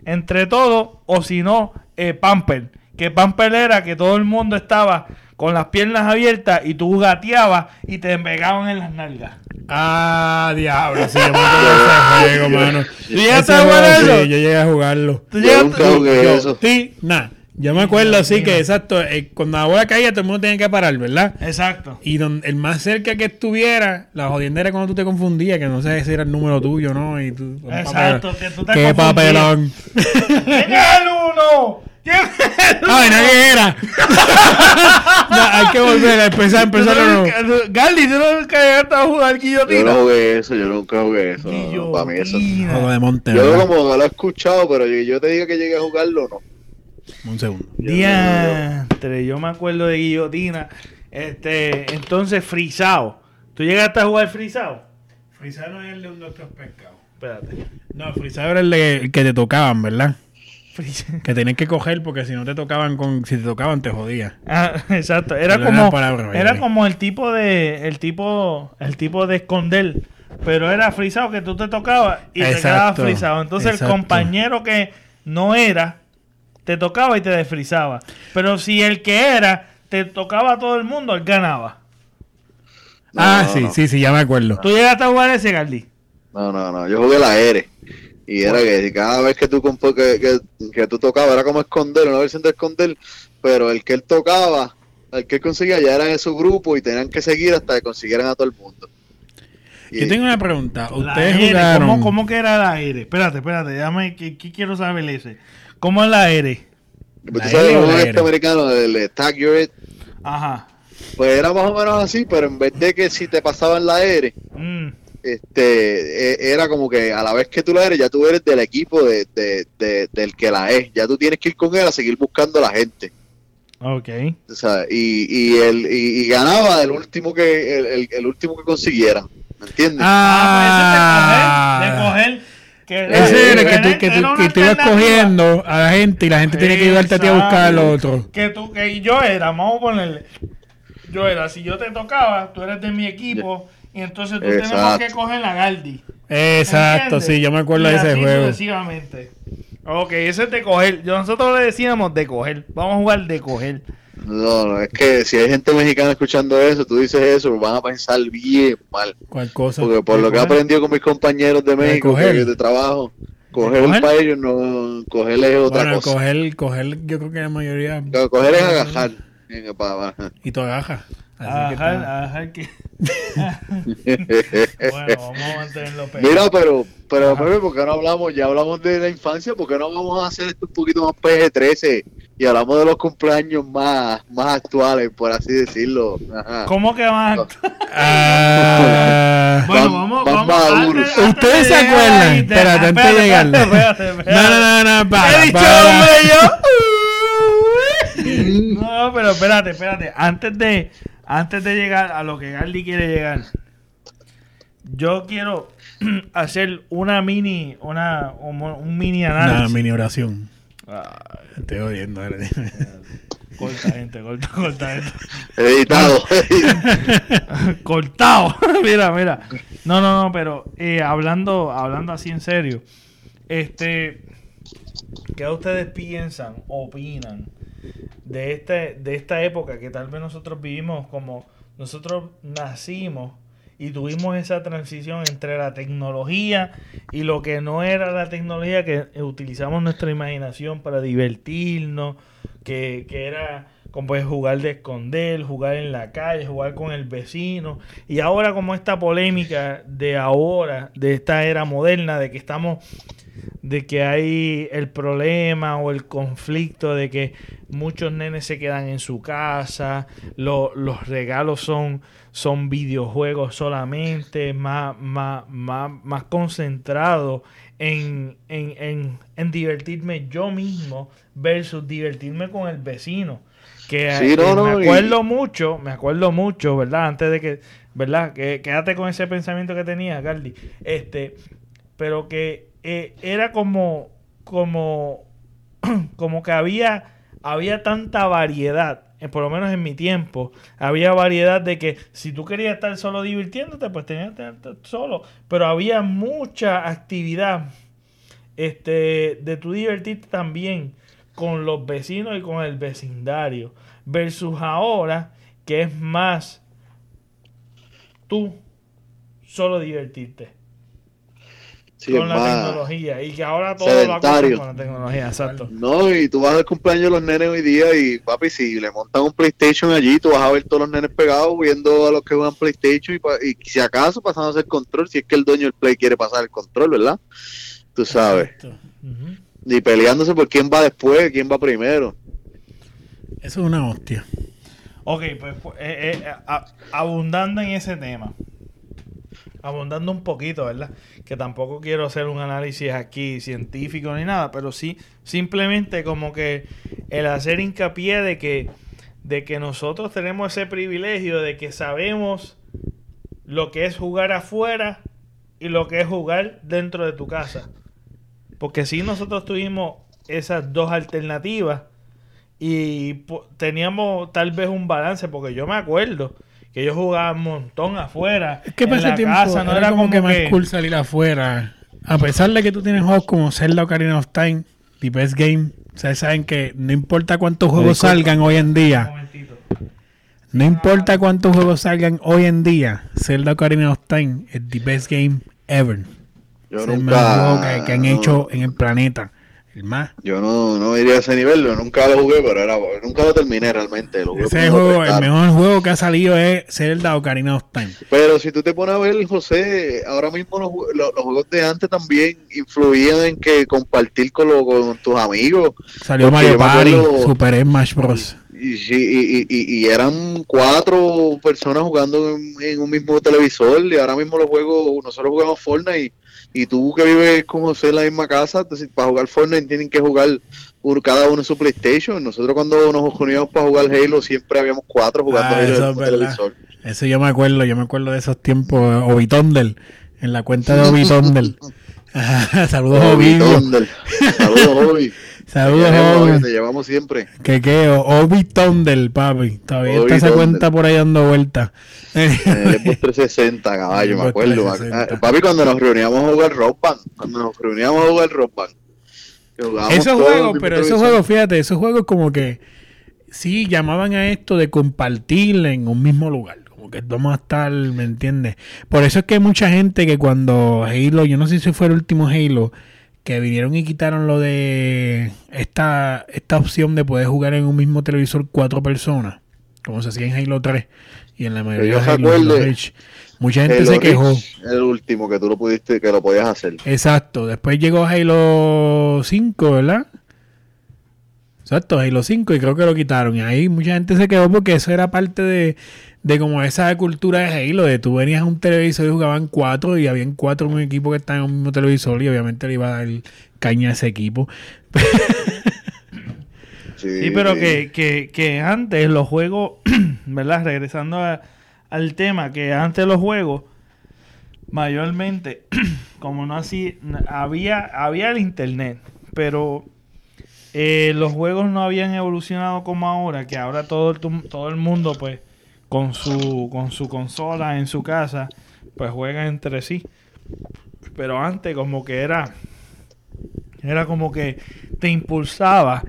S1: entre todos, o si no, eh, pamper. Que pamper era que todo el mundo estaba con las piernas abiertas y tú gateabas y te pegaban en las nalgas.
S2: Ah, diablo, sí, yo me acuerdo de ese <laughs> juego, mano. Yo llegué a jugarlo.
S1: Tú
S3: Yo
S1: llegaste-
S3: nunca jugué
S2: Yo,
S3: eso.
S2: sí, nada. Yo me acuerdo así que, exacto, eh, cuando la bola caía, todo el mundo tenía que parar, ¿verdad?
S1: Exacto.
S2: Y donde, el más cerca que estuviera, la jodienda era cuando tú te confundías, que no sabes si era el número tuyo, ¿no? Y tú,
S1: Exacto, que tú te
S2: Qué
S1: confundías.
S2: papelón.
S1: ¿Quién es el uno? <laughs>
S2: Ay, no, ¿qué era? <laughs> No, hay que volver a empezar, empezar de nuevo.
S1: Gali, tú nunca llegaste a jugar
S3: Yo
S1: guillotina.
S3: no jugué eso, yo nunca jugué eso. no, no, para mí eso.
S1: Guillotina.
S2: Juego de monte,
S3: Yo
S2: ¿verdad?
S3: como lo he escuchado, pero yo, yo te diga que llegué a jugarlo, no.
S2: Un segundo.
S1: Diantre, yo me acuerdo de guillotina. Este, entonces, frisado. ¿Tú llegaste a jugar frisado?
S2: Frisado no es el de un doctor pescado.
S1: Espérate.
S2: No, frisado era el, de- el que te tocaban, ¿verdad? <laughs> Que tenías que coger porque si no te tocaban con... Si te tocaban te jodía.
S1: Ah, <laughs> exacto. Era
S2: Pero
S1: como
S2: era palabra,
S1: como el tipo de el tipo el tipo de esconder, pero era frisado que tú te tocabas y te
S2: Exacto,
S1: quedabas frisado. Entonces
S2: exacto.
S1: el compañero que no era te tocaba y te desfrizaba. Pero si el que era te tocaba a todo el mundo, él ganaba.
S3: No,
S2: ah,
S3: no,
S2: sí,
S3: no.
S2: sí, sí, ya me acuerdo.
S1: ¿Tú llegaste a jugar ese, Gardi?
S3: No, no, no. Yo jugué la R. Y era que cada vez que tú, que, que, que tú tocabas, era como esconder, una versión de esconder, pero el que él tocaba, el que él conseguía, ya era en su grupo y tenían que seguir hasta que consiguieran a todo el mundo. Y-
S2: Yo tengo una pregunta.
S1: La
S2: ¿Ustedes
S1: R,
S2: jugaron...?
S1: ¿cómo, ¿Cómo que era la R? Espérate, espérate, déjame, que, que quiero saber ese. ¿Cómo es la R?
S3: pues
S2: la
S3: tú sabes,
S2: L o
S3: un
S2: la
S3: este americano, el de Tag Your It,
S1: Ajá.
S3: pues era más o menos así, pero en vez de que si te pasaban la R,
S1: Mm.
S3: este e- era como que a la vez que tú la eres, ya tú eres del equipo de, de- de- del que la es. Ya tú tienes que ir con él a seguir buscando a la gente.
S1: Ok.
S3: o sea, y, y, el, y, y ganaba el último que el, el- el último que consiguiera. ¿Me entiendes?
S1: Ah, pues
S2: Ah,
S1: ese es de coger, de coger. Que,
S2: Ese era que tú, que, tú, que tú ibas cogiendo a la gente y la gente tiene que ayudarte a ti a buscar al
S1: Exacto.
S2: otro.
S1: Que tú, que yo era, vamos a ponerle. Yo era, si yo te tocaba, tú eres de mi equipo, y entonces tú tenemos
S3: Exacto.
S1: que coger la Galdi.
S2: Exacto,
S1: ¿Entiendes?
S2: sí, yo me acuerdo
S1: Y
S2: de ese
S1: así
S2: juego.
S1: sucesivamente. Ok, ese es de coger. Yo- Nosotros le decíamos de coger. Vamos a jugar de coger.
S3: No, no, es que si hay gente mexicana escuchando eso, tú dices eso, van a pensar bien mal.
S2: ¿Cuál cosa?
S3: Porque por lo que he aprendido con mis compañeros de México, que de trabajo, coger,
S1: coger?
S3: para ellos no, coger es otra
S2: Bueno,
S3: cosa.
S2: coger, coger, yo creo que la mayoría.
S3: Coger es agajar.
S2: Y tú agajas. Así que <laughs>
S1: bueno, vamos a mantenerlo pegado.
S3: Mira, pero, pero. Pepe, ¿por qué no hablamos? Ya hablamos de la infancia, ¿por qué no vamos a hacer esto un poquito más PG-13 y hablamos de los cumpleaños más, más actuales, por así decirlo? Ajá.
S1: ¿Cómo que a <laughs>
S2: Ah,
S1: Bueno, vamos,
S3: van
S1: vamos. antes- antes
S2: ¿Ustedes
S1: de
S2: se acuerdan? Espérate, antes de llegar. <laughs> No, no, no, no, para,
S1: He dicho,
S2: para.
S1: hombre, yo. <laughs> No, pero espérate, espérate. Antes de, antes de llegar a lo que Gardi quiere llegar, yo quiero <clears throat> hacer una mini, una, un, un mini
S2: Una
S1: análisis.
S2: mini oración.
S1: Ah,
S2: Estoy odiando. ahora. <laughs>
S1: corta, gente, corta, corta, gente.
S3: Editado. <laughs>
S1: cortado. <laughs> mira, mira. No, no, no, pero eh, hablando, hablando así en serio, este, ¿qué ustedes piensan, opinan de este, de esta época que tal vez nosotros vivimos como nosotros nacimos y tuvimos esa transición entre la tecnología y lo que no era la tecnología, que utilizamos nuestra imaginación para divertirnos, que, que era como pues jugar de esconder, jugar en la calle, jugar con el vecino. Y ahora como esta polémica de ahora, de esta era moderna, de que estamos, de que hay el problema o el conflicto de que muchos nenes se quedan en su casa, los regalos son, son videojuegos solamente, más, más, más, más concentrados en, en, en, en divertirme yo mismo versus divertirme con el vecino que eh, me acuerdo mucho, me acuerdo mucho, ¿verdad? Antes de que, ¿verdad? Que quédate con ese pensamiento que tenía, Carly. Este, pero que eh, era como, como, <clears throat> como que había, había tanta variedad, por lo menos en mi tiempo, había variedad de que si tú querías estar solo divirtiéndote, pues tenías que estar solo. Pero había mucha actividad este, de tu divertirte también con los vecinos y con el vecindario. Versus ahora, que es más tú solo divertirte. Con la tecnología y que ahora todo lo va con la tecnología, exacto.
S3: No, y tú vas al cumpleaños de los nenes hoy día y papi, si le montan un PlayStation allí, tú vas a ver todos los nenes pegados viendo a los que juegan PlayStation y, si acaso pasando a hacer control, si es que el dueño del Play quiere pasar el control, ¿verdad? Tú sabes. Y peleándose por quién va después, quién va primero.
S2: Eso es una hostia.
S1: Ok, pues, pues eh, eh, abundando en ese tema, abundando un poquito, ¿verdad? Que tampoco quiero hacer un análisis aquí científico ni nada, pero sí simplemente como que el hacer hincapié de que, de que nosotros tenemos ese privilegio de que sabemos lo que es jugar afuera y lo que es jugar dentro de tu casa. Porque si nosotros tuvimos esas dos alternativas y teníamos tal vez un balance, porque yo me acuerdo que yo jugaba un montón afuera.
S2: Es que en la casa no era, como, que, más cool salir afuera. A pesar de que tú tienes juegos como Zelda Ocarina of Time, The Best Game, ustedes saben que no importa cuántos juegos salgan hoy en día. No importa cuántos juegos salgan hoy en día, Zelda Ocarina of Time es the best game ever.
S3: Yo nunca,
S2: que, han hecho en el planeta. El más.
S3: Yo no, no iría a ese nivel, nunca lo jugué, pero era, nunca lo terminé realmente.
S2: ese juego, el mejor juego que ha salido es Zelda Ocarina of Time.
S3: Pero si tú te pones a ver, José, ahora mismo los, los, juegos de antes también influían en que compartir con, con tus amigos.
S2: Salió Mario Party, Super Smash Bros.
S3: Y, y, y, y, eran cuatro personas jugando en, en, un mismo televisor y ahora mismo los juegos, nosotros jugamos Fortnite y tú que vives con José en la misma casa, entonces para jugar Fortnite tienen que jugar cada uno en su PlayStation. Nosotros cuando nos uníamos para jugar Halo siempre habíamos cuatro jugando ah, Halo en el televisor.
S2: Eso yo me acuerdo, yo me acuerdo de esos tiempos, Obitondel, en la cuenta de <laughs> <laughs> Obitondel. Saludos
S3: Obi. Saludos <laughs> Obi.
S2: Saludos, Obi.
S3: Te llevamos siempre.
S2: Que qué, Obi Tondel, papi. Todavía está esa cuenta por ahí dando vueltas.
S3: Eh, 360, caballo, me acuerdo. Ah, papi, cuando nos reuníamos a jugar Rock Band. Cuando nos reuníamos a jugar Rock Band.
S2: Esos juegos, pero esos juegos, fíjate, esos juegos como que sí llamaban a esto de compartir en un mismo lugar. Como que vamos a estar, ¿me entiendes? Por eso es que hay mucha gente que cuando Halo, yo no sé si fue el último Halo, que vinieron y quitaron lo de esta, esta opción de poder jugar en un mismo televisor cuatro personas, como se hacía en Halo 3 y en la mayoría de Halo, Mucha gente se quejó.
S3: El último que tú lo pudiste, que lo podías hacer.
S2: Exacto. Después llegó Halo 5, ¿verdad? Exacto, Halo 5 y creo que lo quitaron. Y ahí mucha gente se quedó porque eso era parte de, de como esa cultura de Halo, de tú venías a un televisor y jugaban cuatro y habían cuatro en un equipo que está en un mismo televisor y obviamente le iba a dar caña a ese equipo. <laughs>
S1: sí, pero que, que, que, antes los juegos, <clears throat> ¿verdad? Regresando al tema, que antes los juegos, mayormente, <clears throat> como no así, había, había el internet, pero eh, los juegos no habían evolucionado como ahora, que ahora todo, todo el mundo pues con su, con su consola en su casa, pues juegan entre sí. Pero antes como que era, era como que te impulsaba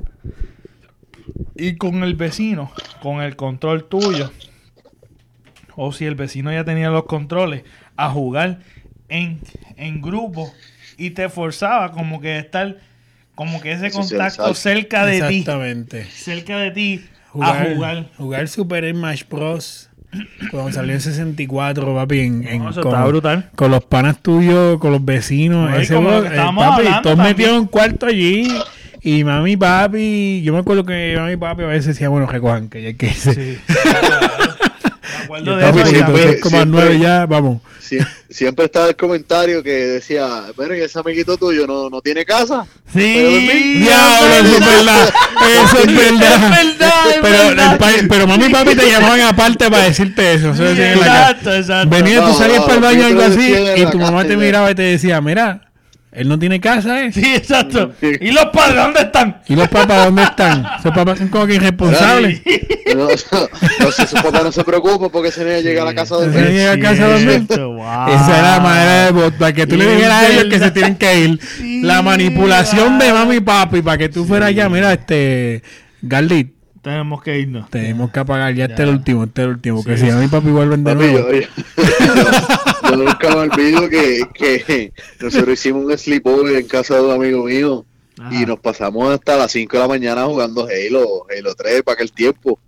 S1: y con el vecino, con el control tuyo, o si el vecino ya tenía los controles, a jugar en, en grupo y te forzaba como que estar, como que ese contacto cerca de ti,
S2: Exactamente.
S1: cerca de ti,
S2: Jugar,
S1: a jugar.
S2: jugar Super Smash Bros. Cuando salió en 64, papi, en, en-
S1: No,
S2: con,
S1: brutal.
S2: con los panas tuyos, con los vecinos.
S1: No,
S2: ese
S1: lo
S2: eh, papi, todos metidos en un cuarto allí. Y mami papi, yo me acuerdo que mami papi a veces decía, bueno, recojan, que ya que.
S1: Sí. Acuerdo de
S2: Papi,
S1: eso.
S2: si
S1: y
S2: tú
S3: siempre-
S2: eres como a las
S3: siempre-
S2: nueve ya, vamos.
S3: Sie- siempre estaba el comentario que decía, bueno, y ese amiguito tuyo no, no tiene casa.
S1: Sí,
S2: Diablo, eso es verdad. Eso es <laughs> verdad.
S1: Es verdad, es
S2: pero,
S1: verdad.
S2: el pa- pero mami y papi te <laughs> llamaban aparte para decirte eso.
S1: Exacto, exacto.
S2: Venía, tú salías
S3: no,
S2: para el baño o algo así y tu mamá te miraba y te decía, mira, él no tiene casa, ¿eh? <laughs>
S1: Sí, exacto. ¿Y los padres dónde están?
S2: ¿Y los papás dónde <laughs> están? Esos papás son como que irresponsables.
S3: No, no, no, si su papá no se preocupa porque ese niño llega a la casa de dormir.
S2: llega a casa a dormir.
S1: Cierto, wow.
S2: Esa era la manera de votar, para que tú le
S1: Es
S2: dijeras a ellos que se tienen que ir.
S1: Sí,
S2: La manipulación de mami y papi para que tú fueras allá, mira, este, Garlit,
S1: Tenemos que irnos.
S2: tenemos que apagar, ya este es el último, este es el último, porque
S1: Sí.
S2: si mami y papi vuelven de
S3: Papi,
S2: nuevo. <laughs>
S3: yo, nunca me olvido que, que nosotros hicimos un sleepover en casa de un amigo mío
S1: Ajá.
S3: y nos pasamos hasta las 5 de la mañana jugando Halo, Halo 3 para aquel tiempo.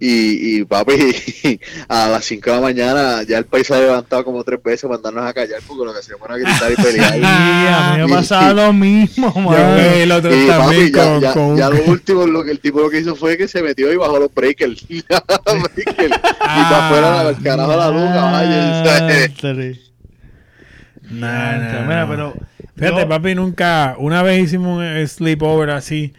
S3: Y, y papi, <laughs> a las 5 de la mañana ya el país se ha levantado como tres veces para mandarnos a callar porque lo que hacíamos era gritar y <laughs>
S1: Sí,
S3: pelear.
S1: a mí me pasaba <laughs> lo mismo,
S2: Yo el
S3: Y papi, ya, ya,
S2: con
S3: ya
S2: un-
S3: lo último, lo que el tipo lo que hizo fue que se metió y bajó los breakers. Breaker. y para afuera, al carajo la luz, caballo.
S2: Nah,
S1: Diantre.
S2: nah,
S1: Mira,
S2: nah.
S1: pero.
S2: Fíjate, papi nunca, una vez hicimos un eh, sleepover así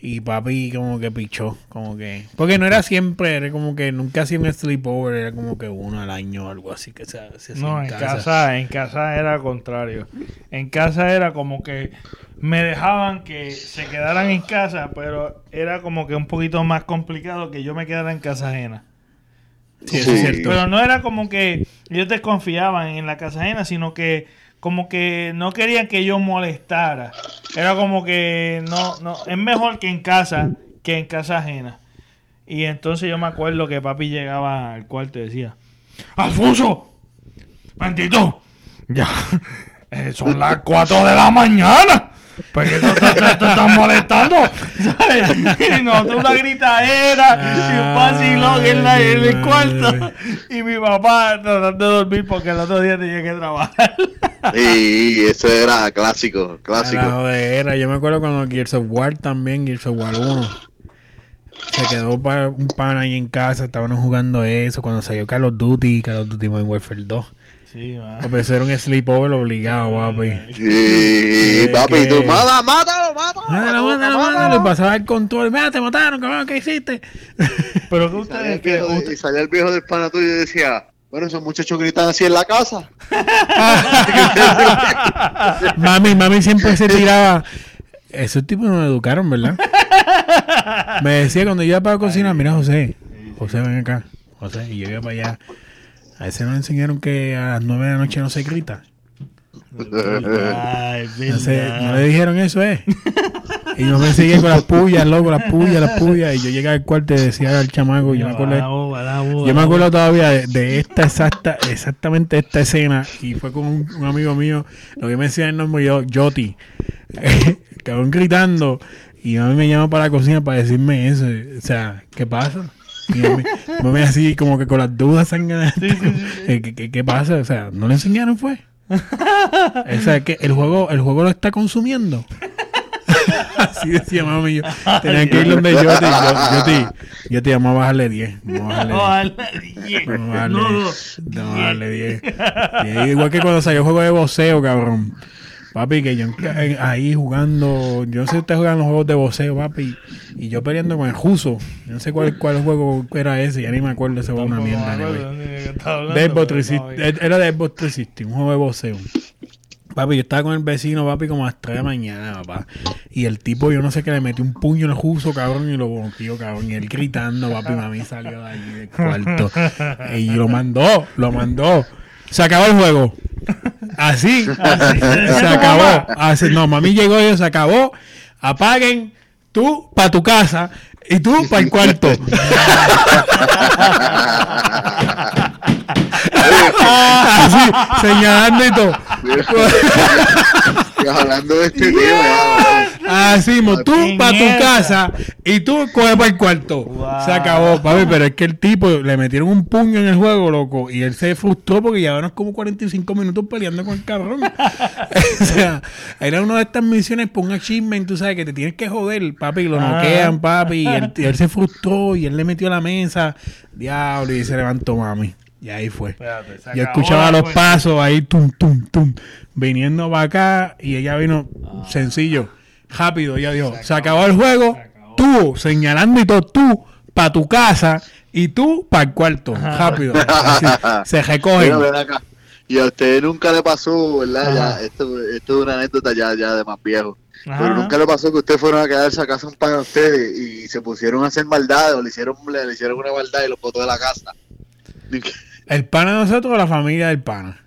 S2: y papi como que pichó, como que, porque no era siempre, era como que nunca hacía un sleepover, era como que uno al año o algo así que se, se hacía
S1: No, en casa, en casa era al contrario. En casa era como que me dejaban que se quedaran en casa, pero era como que un poquito más complicado que yo me quedara en casa ajena.
S2: Sí, eso es cierto.
S1: Pero no era como que ellos desconfiaban en la casa ajena, sino que como que no querían que yo molestara. Era como que no, no, es mejor que en casa que en casa ajena. Y entonces yo me acuerdo que papi llegaba al cuarto y decía, Alfonso, bendito, ya <laughs> eh, son las 4 de la mañana. ¿Por qué tú te estás molestando? <laughs> ¿Sabes? Y nosotros una gritadera y un vacilón en, la- en el cuarto. Y mi papá tratando de dormir porque el otro día tenía que trabajar. <laughs>
S3: Y eso era clásico, clásico.
S2: jodera. Yo me acuerdo cuando Gears of War también, Gears of War 1. Se quedó pa- un pan ahí en casa, estaban jugando eso. Cuando salió Call of Duty, Call of Duty Modern Warfare 2.
S1: Sí, va.
S2: Papi, eso era un sleepover obligado, papi.
S3: Y
S2: Eh,
S3: papi,
S2: que-
S3: tú, mata, mátalo, mátalo.
S2: Mátalo, mátalo, mátalo. Y pasaba el control. Mira, te mataron, cabrón, ¿qué hiciste?
S1: Pero que ustedes
S3: y salía el viejo del pana tuyo y decía, bueno, esos muchachos gritan así en la casa. <laughs>
S2: Mami, mami siempre se tiraba. Esos tipos nos educaron, ¿verdad? Me decía cuando yo iba para la cocina, mira José, José ven acá, José, y yo iba para allá. A ese nos enseñaron que a las nueve de la noche no se grita.
S1: Ay,
S2: No, no le dijeron eso, ¿eh? Y yo me seguía con las pullas, loco, las pullas, las pullas. Y yo llegaba al cuarto y decía al chamaco, yo me acuerdo, yo me acuerdo todavía de, de esta exacta, exactamente esta escena. Y fue con un, un amigo mío, lo que me decía el nombre yo, Joti. <laughs> Cabrón gritando. Y mami me llama para la cocina para decirme eso. O sea, ¿qué pasa? Y mami, mami <laughs> así como que con las dudas sangradas. <laughs> ¿Qué, qué, qué pasa? O sea, ¿no le enseñaron fue? O sea, que el juego, el juego lo está consumiendo. <laughs> Así decía mami. Yo tenía que ir donde yo te, yo, yo te, yo te vamos a bajarle 10. Vamos a bajarle 10.
S1: Vamos a darle 10.
S2: Vamos a darle,
S1: No, no,
S2: a
S1: 10.
S2: darle 10. Y Igual que cuando salió el juego de voceo, cabrón. Papi, que yo ahí jugando, yo no sé si ustedes juegan los juegos de voceo, papi, y yo peleando con el Juso. Yo no sé cuál, cuál juego era ese, ya ni me acuerdo, ese juego una mierda.
S1: me
S2: anyway.
S1: acuerdo de qué estaba hablando,
S2: De Xbox
S1: pero
S2: 360,
S1: no,
S2: era de Xbox 360, un juego de voceo. Papi, yo estaba con el vecino, papi, como a las 3 de la mañana, papá. Y el tipo, yo no sé qué, le metió un puño en el justo, cabrón, y lo boqueó, cabrón. Y él gritando, papi, mami salió de allí del cuarto. y lo mandó, lo mandó. Se acabó el juego. Así, así. se acabó. Así, no, mami llegó y se acabó. Apaguen, tú para tu casa y tú para el cuarto. <laughs> Así, señalando y todo.
S3: Hablando de este tema,
S2: Así, mo, tú para tu casa y tú coges para el cuarto.
S1: Wow.
S2: Se acabó, papi. Pero es que el tipo le metieron un puño en el juego, loco. Y él se frustró porque llevaron como 45 minutos peleando con el cabrón. <laughs> o sea, era una de estas misiones por un achievement, tú sabes, que te tienes que joder, papi. Y lo
S1: Ah.
S2: noquean, papi. Y él, y él se frustró y él le metió a la mesa. Diablo, y se levantó, mami. Y ahí fue.
S1: Espérate,
S2: Yo escuchaba los pasos ahí, tum, tum, tum, viniendo para acá y ella vino
S1: Ah.
S2: sencillo, rápido. Ella dijo, se acabó, el juego,
S1: se acabó.
S2: tú, señalando y todo, tú para tu casa y tú para el cuarto, rápido. <laughs> Así, se recogen.
S3: Mira. Y a usted nunca le pasó, ¿verdad? Ya, esto, esto es una anécdota ya, ya de más viejo.
S1: Ajá.
S3: Pero nunca le pasó que ustedes fueron a quedarse a casa un pan a ustedes y se pusieron a hacer maldades o le hicieron, le, le hicieron una maldad y los botó de la casa.
S2: El pana de nosotros o la familia del pana.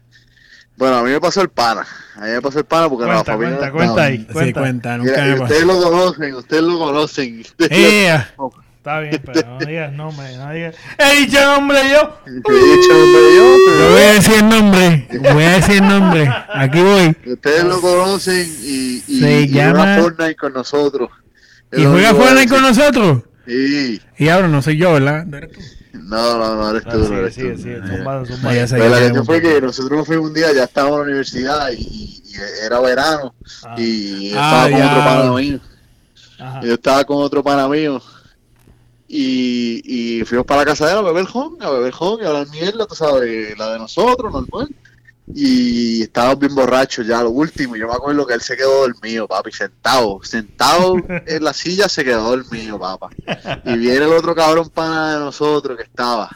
S3: Bueno, a mí me pasó el pana. A mí me pasó el pana porque la
S1: Cuenta,
S3: familia.
S1: cuenta, cuenta ahí.
S2: Sí,
S1: Cuenta.
S3: Mira,
S2: me pasó.
S3: ustedes lo conocen, ustedes lo conocen. <laughs>
S2: Ea,
S1: Está bien, pero no digas nombre, no digas. ¡He dicho nombre yo!
S3: He dicho, hombre, yo,
S2: yo
S3: pero-
S2: voy a decir el nombre, voy a decir el nombre, aquí voy.
S3: Ustedes lo conocen y, y,
S2: Se
S3: y
S2: llama-
S3: juega Fortnite con nosotros. Es
S2: ¿Y juega Fortnite con nosotros?
S3: Sí.
S2: Y ahora no soy yo, ¿verdad?
S3: No, no, no eres
S1: Ah,
S3: tú. no
S1: sigue,
S3: eres
S1: sigue,
S3: tú.
S1: sigue. Zumbado.
S2: ya sé
S3: Pero la cuestión fue que nosotros nos fuimos un día, ya estábamos en la universidad y, y- era verano
S1: Ah,
S3: y
S2: Ah,
S3: estaba con
S2: ya.
S3: otro pana mío.
S1: ajá.
S3: Yo estaba con otro pana mío y, y fuimos para la casa de él a beber home, a beber home y a hablar mierda, tú sabes, la de nosotros, normal. Y estábamos bien borrachos ya, lo último. Yo me acuerdo que él se quedó dormido, papi, sentado, sentado <laughs> en la silla se quedó dormido, papá. Y viene el otro cabrón pana de nosotros que estaba.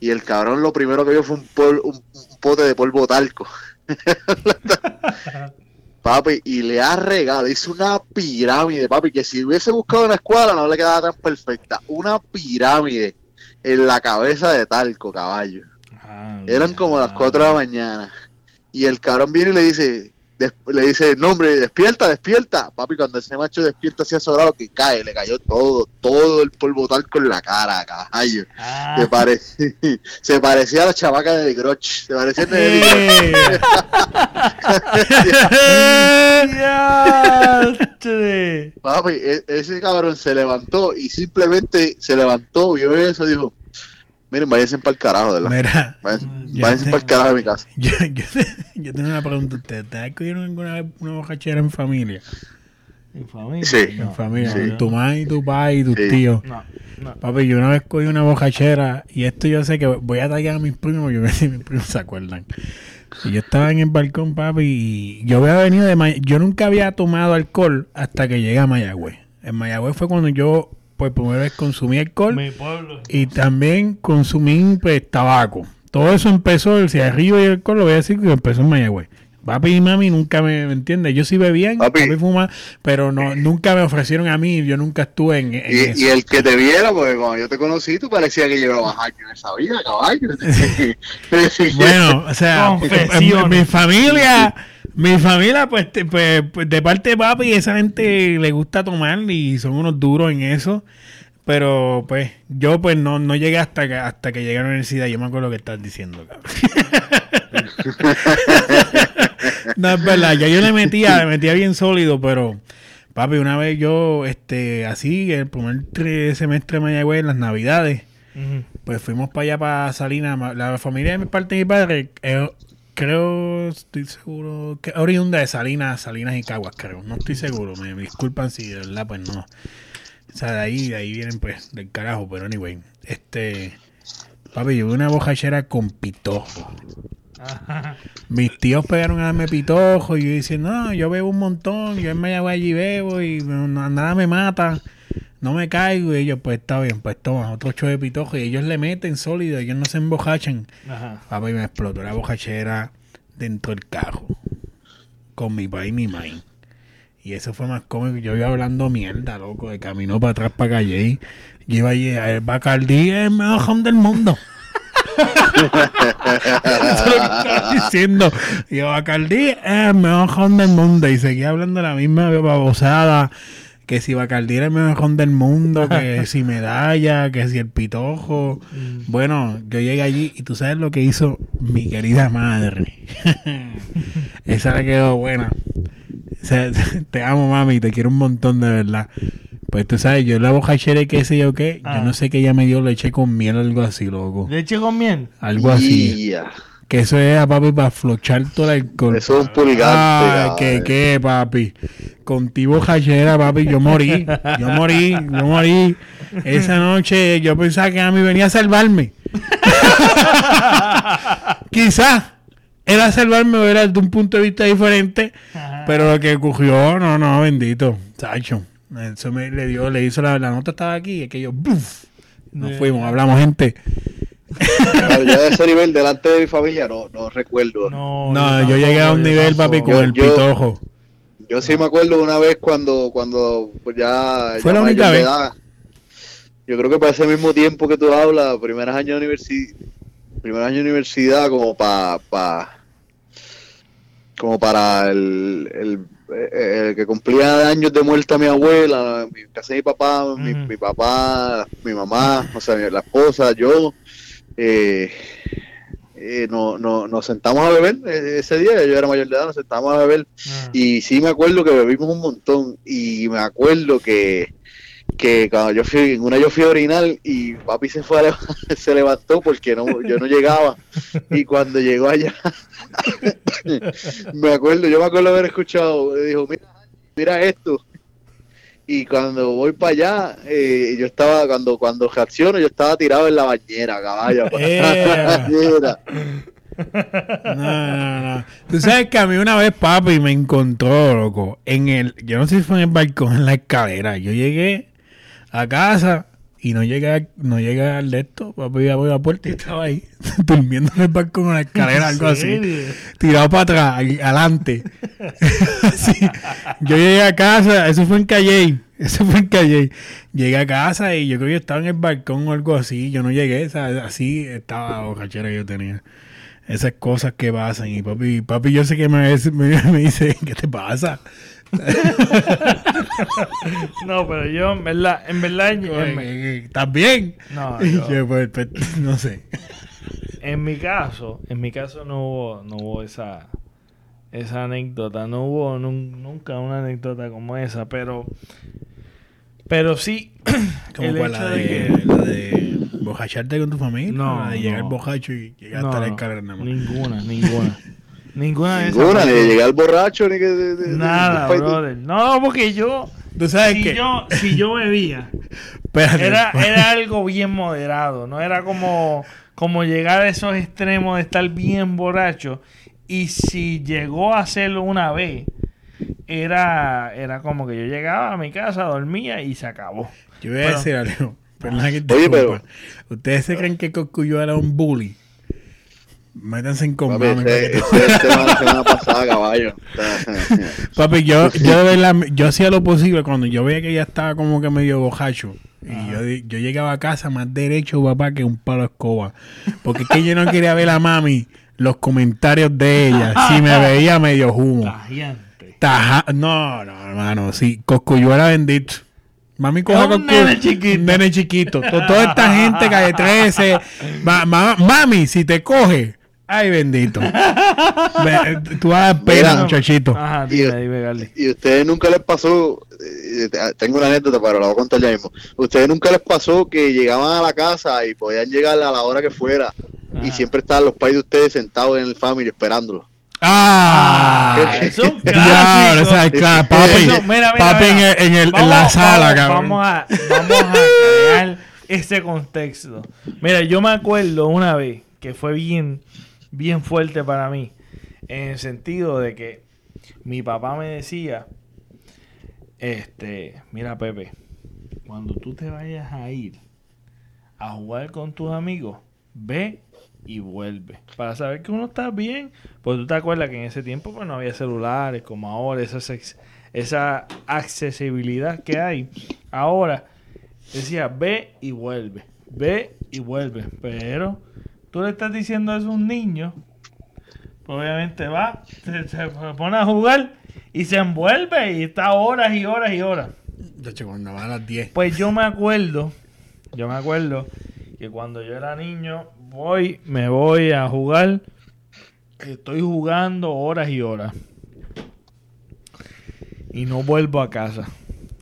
S3: Y el cabrón lo primero que vio fue un, pol- un, un pote de polvo talco. <laughs> papi, y le ha regado, hizo una pirámide, papi, que si hubiese buscado una escuela no le quedaba tan perfecta. Una pirámide en la cabeza de talco, caballo.
S1: Ah,
S3: Eran como las 4 de la mañana. Y el cabrón viene y le dice, le dice, no hombre, despierta, despierta. Papi, cuando ese macho despierta así sobrado que cae, le cayó todo, todo el polvo talco en la cara, caballo.
S1: Ah,
S3: Se, <laughs> se parecía a la chavaca de Groch. Se parecía a Groch.
S2: Eh. <laughs>
S1: ¡Diastre!
S3: Papi, e- ese cabrón se levantó y simplemente se levantó, vio eso y dijo, miren, váyanse para el carajo, ¿verdad?
S2: Mira,
S3: Váyanse, para el carajo de mi casa. <laughs>
S2: yo, yo, yo tengo una pregunta a ustedes. ¿Ustedes cogieron alguna vez una bojachera en familia?
S1: En familia.
S3: Sí.
S2: En
S1: No,
S2: familia,
S3: Sí.
S2: con tu madre y tu padre y tus
S3: Sí.
S2: tíos.
S1: No, no.
S2: Papi, yo una vez cogí una bojachera y esto yo sé que voy a tallar a mis primos, yo no <laughs> sé si mis primos se acuerdan. Y yo estaba en el balcón, papi, y yo había venido de May- Yo nunca había tomado alcohol hasta que llegué a Mayagüez. En Mayagüez fue cuando yo por primera vez consumí alcohol
S1: Mi pueblo.
S2: y también consumí pues, tabaco. Todo eso empezó, el cigarrillo y el alcohol, lo voy a decir que empezó en Mayagüez. Papi y mami nunca me, ¿me entiendes? Yo sí bebían,
S3: Papi.
S2: papi fumaba, pero no, nunca me ofrecieron a mí, yo nunca estuve en, en
S3: Y,
S2: eso.
S3: y el que te viera, porque cuando yo te conocí, tú parecía que llevabas años en esa vida, caballo.
S2: Bueno, o sea, mi familia, mi familia, pues, te- pues, pues, de parte de papi, esa gente le gusta tomar y son unos duros en eso. Pero, pues, yo, pues, no, no llegué hasta que, hasta que llegué a la universidad. Yo me acuerdo lo que estás diciendo, cabrón. <laughs> no, es verdad. Ya yo le metía, le metía bien sólido, pero, papi, una vez yo, este, así, el primer semestre de Mayagüez, en las navidades, pues fuimos para allá, para Salinas. La familia de mi parte de mi padre, eh, creo, estoy seguro, que oriunda de Salinas, Salinas y Caguas, creo. No estoy seguro, me, disculpan si de verdad, pues no. O sea, de ahí, de ahí vienen, pues, del carajo, pero anyway. Este, papi, yo vi una bojachera con pitojo.
S1: Ajá. <laughs>
S2: Mis tíos pegaron a darme pitojo y yo diciendo, no, yo bebo un montón, yo en Mayagüez allí bebo y nada me mata, no me caigo. Y ellos, pues está bien, pues toma, otro ocho de pitojo. Y ellos le meten sólido, ellos no se embojachan.
S1: Ajá.
S2: Papi, me explotó la bojachera dentro del carro con mi papá y mi maíz. Y eso fue más cómico. Yo iba hablando mierda, loco, de camino para atrás para calle. Yo iba allí, el Bacardí es el mejor del mundo. <laughs> Eso es lo que estaba diciendo. Y yo, Bacardí es el mejor del mundo. Y seguía hablando la misma babosada. Que si Bacardi era el mejor del mundo, que <laughs> si medalla, que si el pitojo. Bueno, yo llegué allí y tú sabes lo que hizo mi querida madre. <laughs> Esa le quedó buena. O sea, <laughs> te amo, mami, te quiero un montón de verdad. Pues tú sabes, yo la bojachera y qué sé yo qué,
S1: Ah.
S2: yo no sé qué ella me dio leche con miel o algo así, loco.
S1: Leche con miel.
S2: Algo así. Que eso es a papi para flochar todo el alcohol.
S3: Eso es un pulgante.
S2: Ah, que
S3: cabrón.
S2: qué, papi. Contigo jachera, papi, yo morí. Yo morí, yo morí. Esa noche yo pensaba que a mí venía a salvarme. <laughs> Quizás era salvarme o era de un punto de vista diferente. Pero lo que ocurrió, no, no, bendito. Sacho. Eso me le dio, le hizo la, la nota estaba aquí, y que yo, ¡buf! Nos
S1: Eh.
S2: fuimos, hablamos, gente.
S3: Claro, yo de ese nivel delante de mi familia no, no recuerdo.
S1: No,
S2: No, yo llegué a un nivel, papi, con el
S3: Yo-
S2: pitojo.
S3: Yo sí me acuerdo una vez cuando, cuando pues ya,
S2: Fue
S3: ya
S2: la única vez.
S3: edad. Yo creo que para ese mismo tiempo que tú hablas, primeros años de universidad, primer año de universidad como para como para el, el, el que cumplía años de muerte a mi abuela, mi casa de mi papá, mi, mi papá, mi mamá, o sea, la esposa, yo, eh, eh, no, no, nos sentamos a beber eh, ese día, yo era mayor de edad, nos sentamos a beber.
S1: Ah.
S3: y sí me acuerdo que bebimos un montón. Y me acuerdo que, que cuando yo fui, en una yo fui a orinar y papi se fue a <laughs> se levantó porque no, yo no llegaba. Y cuando llegó allá <laughs> me acuerdo, yo me acuerdo haber escuchado, dijo, mira, mira esto y cuando voy para allá, eh, yo estaba, cuando cuando reacciono, yo estaba tirado en la bañera, caballo. <laughs> Bañera. <laughs>
S2: No, no, no. Tú sabes que a mí una vez papi me encontró, loco, en el, yo no sé si fue en el balcón, en la escalera. Yo llegué a casa y no llegué, a- no llegué al de esto, papi abrí la puerta y estaba ahí, <laughs> durmiendo en el balcón en la escalera, algo así. Tirado para atrás, al- adelante. <laughs> Sí. Yo llegué a casa, eso fue en Calle, eso fue en Calle. Llegué a casa y yo creo que estaba en el balcón o algo así. Yo no llegué, sea, así estaba bocachera que yo tenía. Esas cosas que pasan. Y papi, papi, yo sé que me, me, me dice, <laughs> ¿qué te pasa? <laughs>
S1: No, pero yo, en verdad, en verdad, <laughs> yo,
S2: pues, pues, <laughs> no sé.
S1: en mi caso, en mi caso no hubo, no hubo esa, esa anécdota, no hubo nun- nunca una anécdota como esa, pero, pero sí, <clears throat>
S2: Como
S1: el hecho
S2: la
S1: de que
S2: la de bojacharte con tu familia.
S1: No,
S2: la de llegar
S1: no.
S2: bojacho y llegar
S1: no,
S2: hasta la
S1: no,
S2: escalera nada más.
S1: ninguna, ninguna, ninguna de esas
S3: Ninguna, ni de llegar al borracho, ni que de, de- de-
S1: Nada,
S3: de-
S1: brother. No, porque yo,
S2: Tú sabes
S1: si
S2: que.
S1: yo, si yo bebía,
S2: Espérate.
S1: era, era algo bien moderado, no era como, como llegar a esos extremos de estar bien borracho. Y si llegó a hacerlo una vez, era, era como que yo llegaba a mi casa, dormía y se acabó.
S2: Yo voy a
S1: Pero-
S2: decir algo. Perdona que te
S3: Oye,
S2: interrumpa. ¿Ustedes se creen que Cocuyo era un bully? Métanse en con
S3: Papi,
S2: mami, para
S3: ese,
S2: que te-
S3: ese es <laughs> el tema de la semana pasada, caballo. <laughs>
S2: Papi, yo, yo de yo hacía lo posible cuando yo veía que ella estaba como que medio bojacho. Y yo, yo llegaba a casa más derecho, papá, que un palo de escoba. Porque es que yo no quería ver a mami los comentarios de ella. Si me <laughs> veía medio humo. Taja- no, no, hermano, sí, Coscuyo era bendito. Mami coja Coscuyo.
S1: nene chiquito.
S2: Un nene chiquito. To- Toda esta gente calle 13. Ma- ma- mami, si te coge. Ay, bendito. <laughs> Tú vas a pena, muchachito.
S1: Ajá,
S3: Y-
S1: dime.
S3: ¿Y a ustedes nunca les pasó? eh, tengo una anécdota, pero la voy a contar ya mismo. ¿Ustedes nunca les pasó que llegaban a la casa y podían llegar a la hora que fuera y siempre estaban los pais de ustedes sentados en el family esperándolo?
S2: Ah,
S1: eso es <laughs>
S2: Ya, o sea, claro, papi,
S1: Eso, mira, mira,
S2: papi en,
S1: mira.
S2: el- en el- en
S1: Vamos-
S2: la sala,
S1: vamos,
S2: cabrón.
S1: Vamos a, vamos a crear ese contexto. Mira, yo me acuerdo una vez que fue bien, bien fuerte para mí. En el sentido de que mi papá me decía, este, mira Pepe, cuando tú te vayas a ir a jugar con tus amigos, ve y vuelve. Para saber que uno está bien. Pues tú te acuerdas que en ese tiempo pues no había celulares como ahora, esa, esa accesibilidad que hay. Ahora decía, ve y vuelve, ve y vuelve. Pero tú le estás diciendo eso a un niño, pues obviamente va, se, se pone a jugar y se envuelve y está horas y horas y horas.
S2: De hecho, cuando va a las 10.
S1: Pues yo me acuerdo, yo me acuerdo que cuando yo era niño, voy, me voy a jugar, estoy jugando horas y horas. Y no vuelvo a casa.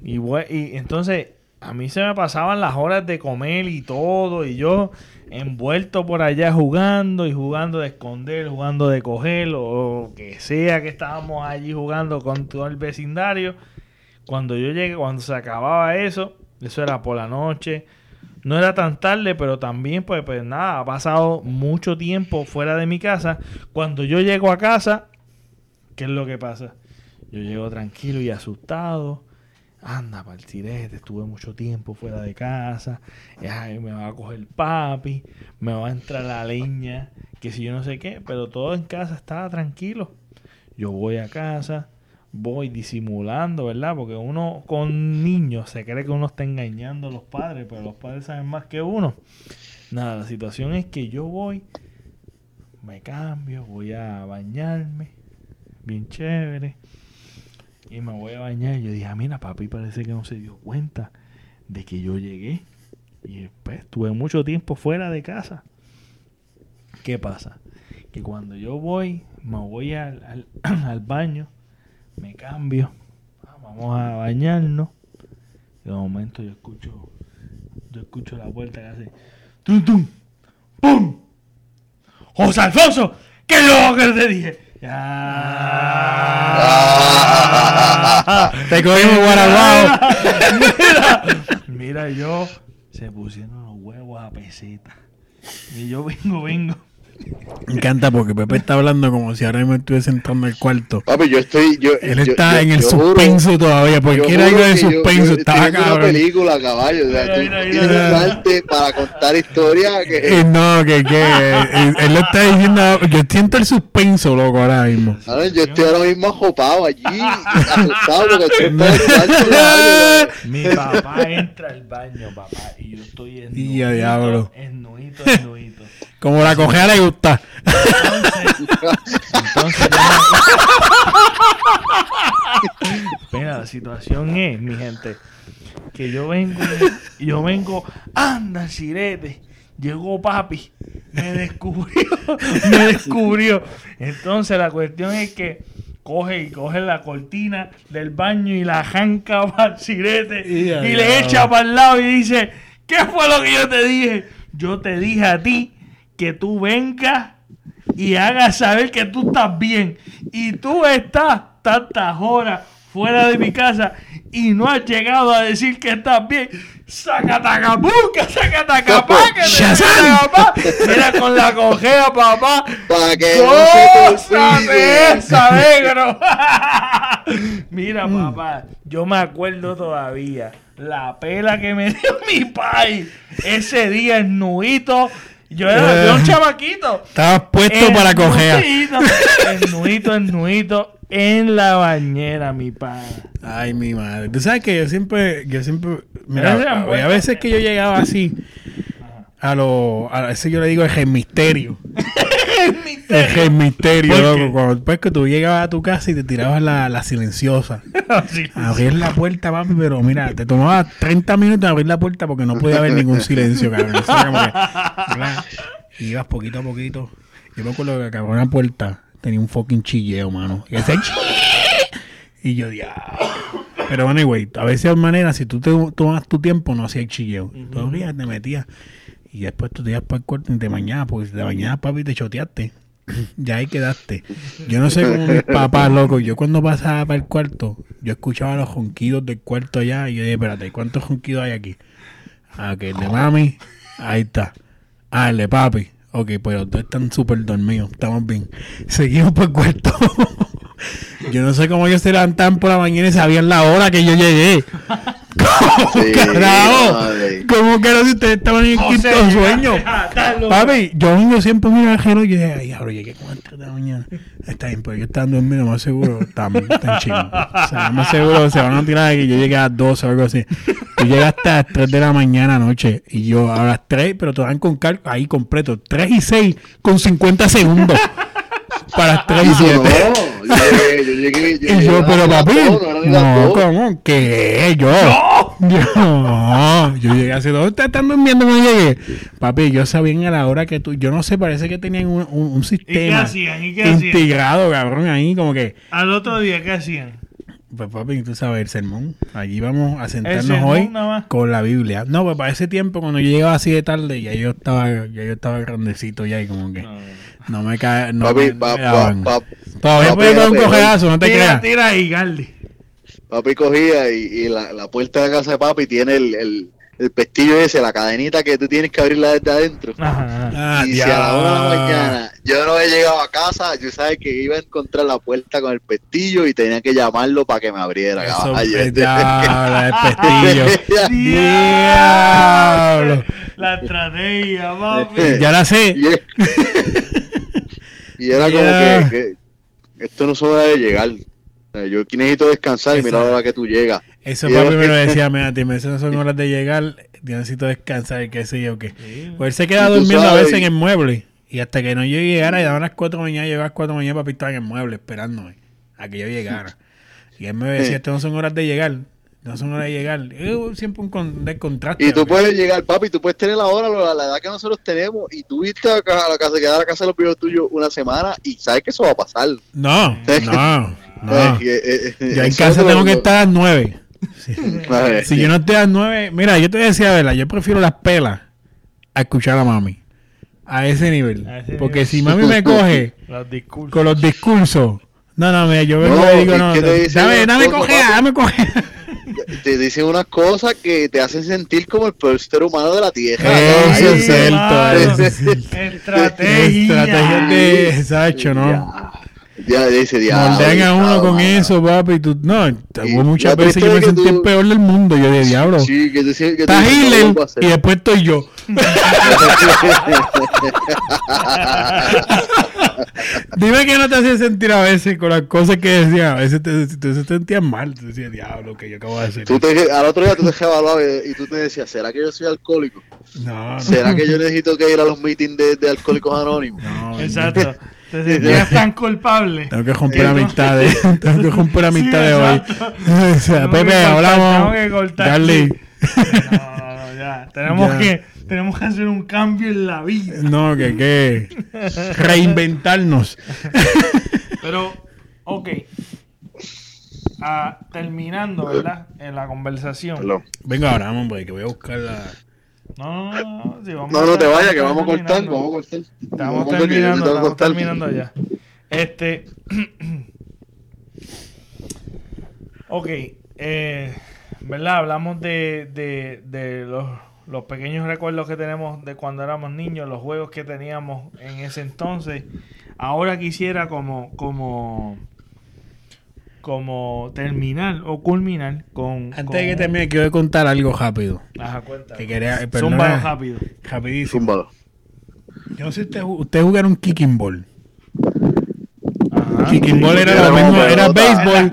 S1: Y, voy- y entonces a mí se me pasaban las horas de comer y todo, y yo envuelto por allá jugando y jugando de esconder, jugando de coger, o que sea que estábamos allí jugando con todo el vecindario. Cuando yo llegué, cuando se acababa eso, eso era por la noche. No era tan tarde, pero también, pues, pues nada, ha pasado mucho tiempo fuera de mi casa. Cuando yo llego a casa, ¿qué es lo que pasa? Yo llego tranquilo y asustado. Anda, partirete, estuve mucho tiempo fuera de casa. Ay, me va a coger papi, me va a entrar la leña, que si yo no sé qué, pero todo en casa estaba tranquilo. Yo voy a casa, voy disimulando, ¿verdad? Porque uno con niños se cree que uno está engañando a los padres, pero los padres saben más que uno. Nada, la situación es que yo voy, me cambio, voy a bañarme, bien chévere, y me voy a bañar. Y yo dije, ah, mira, papi parece que no se dio cuenta de que yo llegué. Y después estuve mucho tiempo fuera de casa. ¿Qué pasa? Que cuando yo voy, me voy al, <clears throat> al- baño, me cambio, ah, vamos a bañarnos. De momento yo escucho, yo escucho la puerta que hace tum tum, pum. José Alfonso, ¿qué es lo que te dije? Ya. <laughs>
S2: Te cogimos guaraguao.
S1: mira, mira, yo se pusieron los huevos a peseta. Y yo vengo, vengo.
S2: Me encanta porque Pepe está hablando como si ahora mismo estuviese entrando al cuarto.
S3: Papi, yo estoy. Yo,
S2: Él está
S3: yo-
S2: en el
S3: yo juro-
S2: suspenso todavía. ¿Por
S3: yo
S2: qué era algo de suspenso?
S3: yo
S2: Estaba
S3: viendo una
S2: cabrón.
S3: película, caballo. O sea,
S1: Mira,
S3: tú
S1: mira,
S3: tienes
S1: mira.
S3: un arte para contar historias que.
S2: Eh, no, que, que él, él lo está diciendo. Yo siento el suspenso, loco, ahora mismo.
S3: Ahora yo estoy ahora mismo ajopado allí, asustado porque estoy <laughs> caballo.
S1: Mi papá entra al baño, papá, y yo estoy en
S2: Y a diablo.
S1: Ennuito, ennuito.
S2: Como la cojea le gusta.
S1: Entonces, entonces Mira, la situación es, mi gente, que yo vengo, yo vengo, anda, sirete, llegó papi, me descubrió, me descubrió. Entonces la cuestión es que coge y coge la cortina del baño y la janca para el sirete
S2: Y
S1: le echa para el lado y dice, ¿qué fue lo que yo te dije? Yo te dije a ti que tú vengas y hagas saber que tú estás bien. Y tú estás tantas horas fuera de mi casa y no has llegado a decir que estás bien. Sacatacapuca, sacatacapaca. Mira con la cojea, papá.
S3: Para que no se te
S1: ¡Gózate
S3: olvide.
S1: esa, negro! <laughs> Mira, papá, yo me acuerdo todavía la pela que me dio mi pai ese día en Nuito. Yo era, yo un chamaquito.
S2: Estabas puesto para cojea.
S1: El nuito, el nuito en la bañera, mi pana.
S2: Ay, mi madre. Tú sabes que yo siempre, yo siempre, mira,
S1: bueno.
S2: veces que yo llegaba así, a lo, a ese yo le digo el misterio. <laughs> El misterio,
S1: ¿Por
S2: loco. Cuando después que tú llegabas a tu casa y te tirabas la, la silenciosa. <laughs> Abrir la puerta, papi, pero mira, te tomaba 30 minutos abrir la puerta porque no podía haber ningún silencio, cabrón. Y ibas poquito a poquito. Yo me acuerdo que cabrón la puerta tenía un fucking chilleo, mano. Y ese Y yo, diablo. Pero anyway, a veces de manera, si tú te tomas tu tiempo, no hacía el chilleo. Todos los días te metías. Y después tú te ibas para el cuarto y te bañabas, porque te bañabas, papi, te choteaste. <clears throat> ya ahí quedaste. Yo no sé cómo mis <laughs> papás, loco. Yo cuando pasaba para el cuarto, yo escuchaba los ronquidos del cuarto allá. Y yo dije, espérate, ¿cuántos ronquidos hay aquí? Ah, que el de mami, ahí está. Ah, el de papi. Ok, pues los dos están súper dormidos. Estamos bien. <laughs> Seguimos por el cuarto. <laughs> <laughs> yo no sé cómo ellos se levantaban por la mañana y sabían la hora que yo llegué. ¿Cómo <laughs>
S3: Sí,
S2: carajo?
S3: madre.
S2: ¿Cómo que no si ustedes estaban en el quinto sueño?
S1: ah.
S2: Papi, yo vengo siempre miro al reloj y dije, ay, ahora llegué como a las 3 de la mañana. Está bien, pero ellos están durmiendo, más seguro, están, están chingos. O sea, más seguro se van a tirar de que yo llegué a las 12 o algo así. Tú llegaste a las 3 de la mañana anoche y yo a las 3, pero te dan con cal ahí completo, 3 y 6 con 50 segundos. Para las 3 y
S3: No,
S2: 7.
S3: yo llegué, yo llegué. yo
S2: Y yo, pero papi,
S3: no
S2: no. ¿cómo? ¿Qué? Yo.
S1: ¡No!
S2: Yo, no, yo llegué así, ¿dónde ustedes están durmiendo cuando llegué? Papi, yo sabía a la hora que tú, yo no sé, parece que tenían un, un, un
S1: ¿Y qué
S2: sistema
S1: hacían? ¿Y qué hacían?
S2: integrado, cabrón, ahí como que,
S1: Al otro día, ¿qué hacían?
S2: pues papi, tú sabes, el sermón. Allí vamos a sentarnos hoy con la Biblia. No, pues para ese tiempo, cuando yo llegaba así de tarde, ya yo estaba, ya yo estaba grandecito ya y como que no me cae, no
S3: papi,
S2: me,
S3: pa-
S2: me
S3: pa- pa-
S2: Todavía
S3: papi,
S2: puede dar un
S3: papi,
S2: cojeazo, no te
S1: Tira,
S2: creas.
S1: tira ahí, Galdi.
S3: papi cogía y, y la, la puerta de la casa de papi tiene el, el, el pestillo ese, la cadenita que tú tienes que abrirla desde adentro.
S1: Ajá.
S2: Ah,
S3: y si a la una de la mañana yo no he llegado a casa, yo sabía que iba a encontrar la puerta con el pestillo y tenía que llamarlo para que me abriera.
S2: Eso, el <laughs> pestillo.
S1: Diablo. La estrategia, papi.
S2: Ya la sé.
S3: y, era como que, que esto no es hora de llegar. Yo aquí necesito descansar y mira la hora que tú llegas.
S2: Eso
S3: Y
S2: papi
S3: yo-
S2: me lo decía, mira, <laughs> tío, esas no son horas de llegar, yo necesito descansar, qué sé yo qué. Pues él se queda
S3: Y
S2: durmiendo a veces en el mueble. Y hasta que no yo llegara, y daban las 4 de la mañana, llegaba a las 4 de la mañana, papi estaba en el mueble esperándome a que yo llegara. Y él me <laughs> decía, estas no son horas de llegar, no son horas de llegar. Y hubo siempre un con, de contraste.
S3: Y tú
S2: papi.
S3: puedes llegar, papi, tú puedes tener la hora, la, la edad que nosotros tenemos, y tú viste a, la casa, quedar a la casa de los viejos tuyos una semana y sabes que eso va a pasar.
S2: No, <laughs> no, no.
S3: Eh, eh, eh,
S2: Yo en casa
S3: lo-
S2: tengo que estar a las 9. <laughs>
S3: Vale.
S2: Si yo no estoy a las 9, mira, yo te decía, ¿verdad? Yo prefiero las pelas a escuchar a mami. A ese nivel.
S1: A ese
S2: Porque
S1: nivel.
S2: si mami me coge
S1: Los
S2: con los discursos. No, no, mira, yo vengo
S3: No,
S2: y digo, no,
S3: que te dicen
S2: dame, dame cogea, dame cogea. <laughs>
S3: Te dicen unas cosas que te hacen sentir como el peor ser humano de la tierra.
S2: Eso es cierto,
S1: mano.
S2: eso es cierto.
S1: Estrategia.
S2: Estrategias de Sacho, ¿no?
S3: Ya dice, diablo.
S2: Moldean a uno con
S3: mano.
S2: eso, papi. Tú, no, muchas veces
S3: triste
S2: me sentí
S3: tú-
S2: el peor del mundo. Yo de diablo.
S3: Sí, que te que
S2: Hitler y después estoy yo. <laughs> Dime que no te hacía sentir a veces con las cosas que decía. A veces te, te, te sentías mal. Te decías, diablo, que yo acabo de hacer.
S3: Tú te, al otro día tú te evaluabas y tú te decías, ¿será que yo soy alcohólico?
S2: No, no.
S3: ¿Será que yo necesito que ir a los meetings de, de alcohólicos anónimos?
S2: no,
S1: Exacto. Te sentías tan culpable.
S2: Tengo que romper amistades. Tengo que romper amistades
S1: Sí,
S2: hoy. <laughs> o sea,
S1: Tengo que
S2: Pepe,
S1: cortar,
S2: hablamos.
S1: tengo que cortar.
S2: Darle.
S1: No, no, <laughs> no, ya. Tenemos
S2: Ya.
S1: que tenemos que hacer un cambio en la vida.
S2: No, que que reinventarnos. <laughs>
S1: Pero, ok. Ah, terminando, ¿verdad? En la conversación.
S2: Venga ahora, vamos, hombre, que voy a buscar la.
S1: No, no, no. sí, vamos
S3: No, no te vayas, que vamos a cortar, vamos a cortar.
S1: Estamos
S3: Vamos
S1: terminando, estamos
S3: cortar.
S1: terminando ya. Este. <clears throat> ok. Eh, ¿Verdad? Hablamos de, de, de los, los pequeños recuerdos que tenemos de cuando éramos niños, los juegos que teníamos en ese entonces. Ahora quisiera como, como, como terminar o culminar con.
S2: Antes
S1: con
S2: de que termine, quiero contar algo rápido.
S1: Ajá, cuenta.
S2: Que quería.
S1: Zúmbalo rápido.
S2: rapidísimo.
S3: Zúmbalo.
S2: Yo no sé si ustedes usted jugaron kicking ball.
S1: Ajá.
S2: Kicking ball era
S3: Era
S2: lo mismo, era béisbol,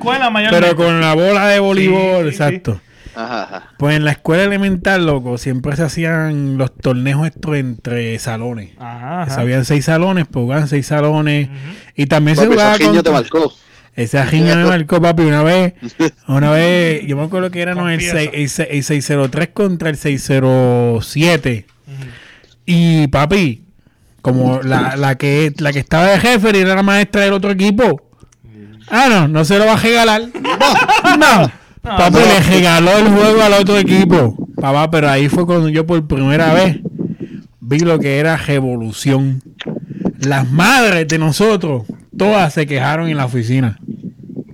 S2: pero con la bola de voleibol,
S1: Sí, sí,
S2: exacto.
S3: Ajá, ajá.
S2: Pues en la escuela elemental, loco, siempre se hacían los torneos estos entre salones.
S1: Ajá,
S2: habían seis salones, pues jugaban seis salones. Y también se jugaba
S3: te marcó.
S2: Esa riña me marcó, papi, una vez. <laughs> Una vez, yo me acuerdo que era no, el,
S1: Confiesa.
S2: seis- el seis- el 603 contra el 607.
S1: Ujú.
S2: Y papi, como la, la que la que estaba de jefe era la maestra del otro equipo. Ah, no, no se lo va a regalar. <laughs> No. Papi le regaló el juego al otro equipo. Papá, pero ahí fue cuando yo por primera vez vi lo que era revolución. Las madres de nosotros, todas se quejaron en la oficina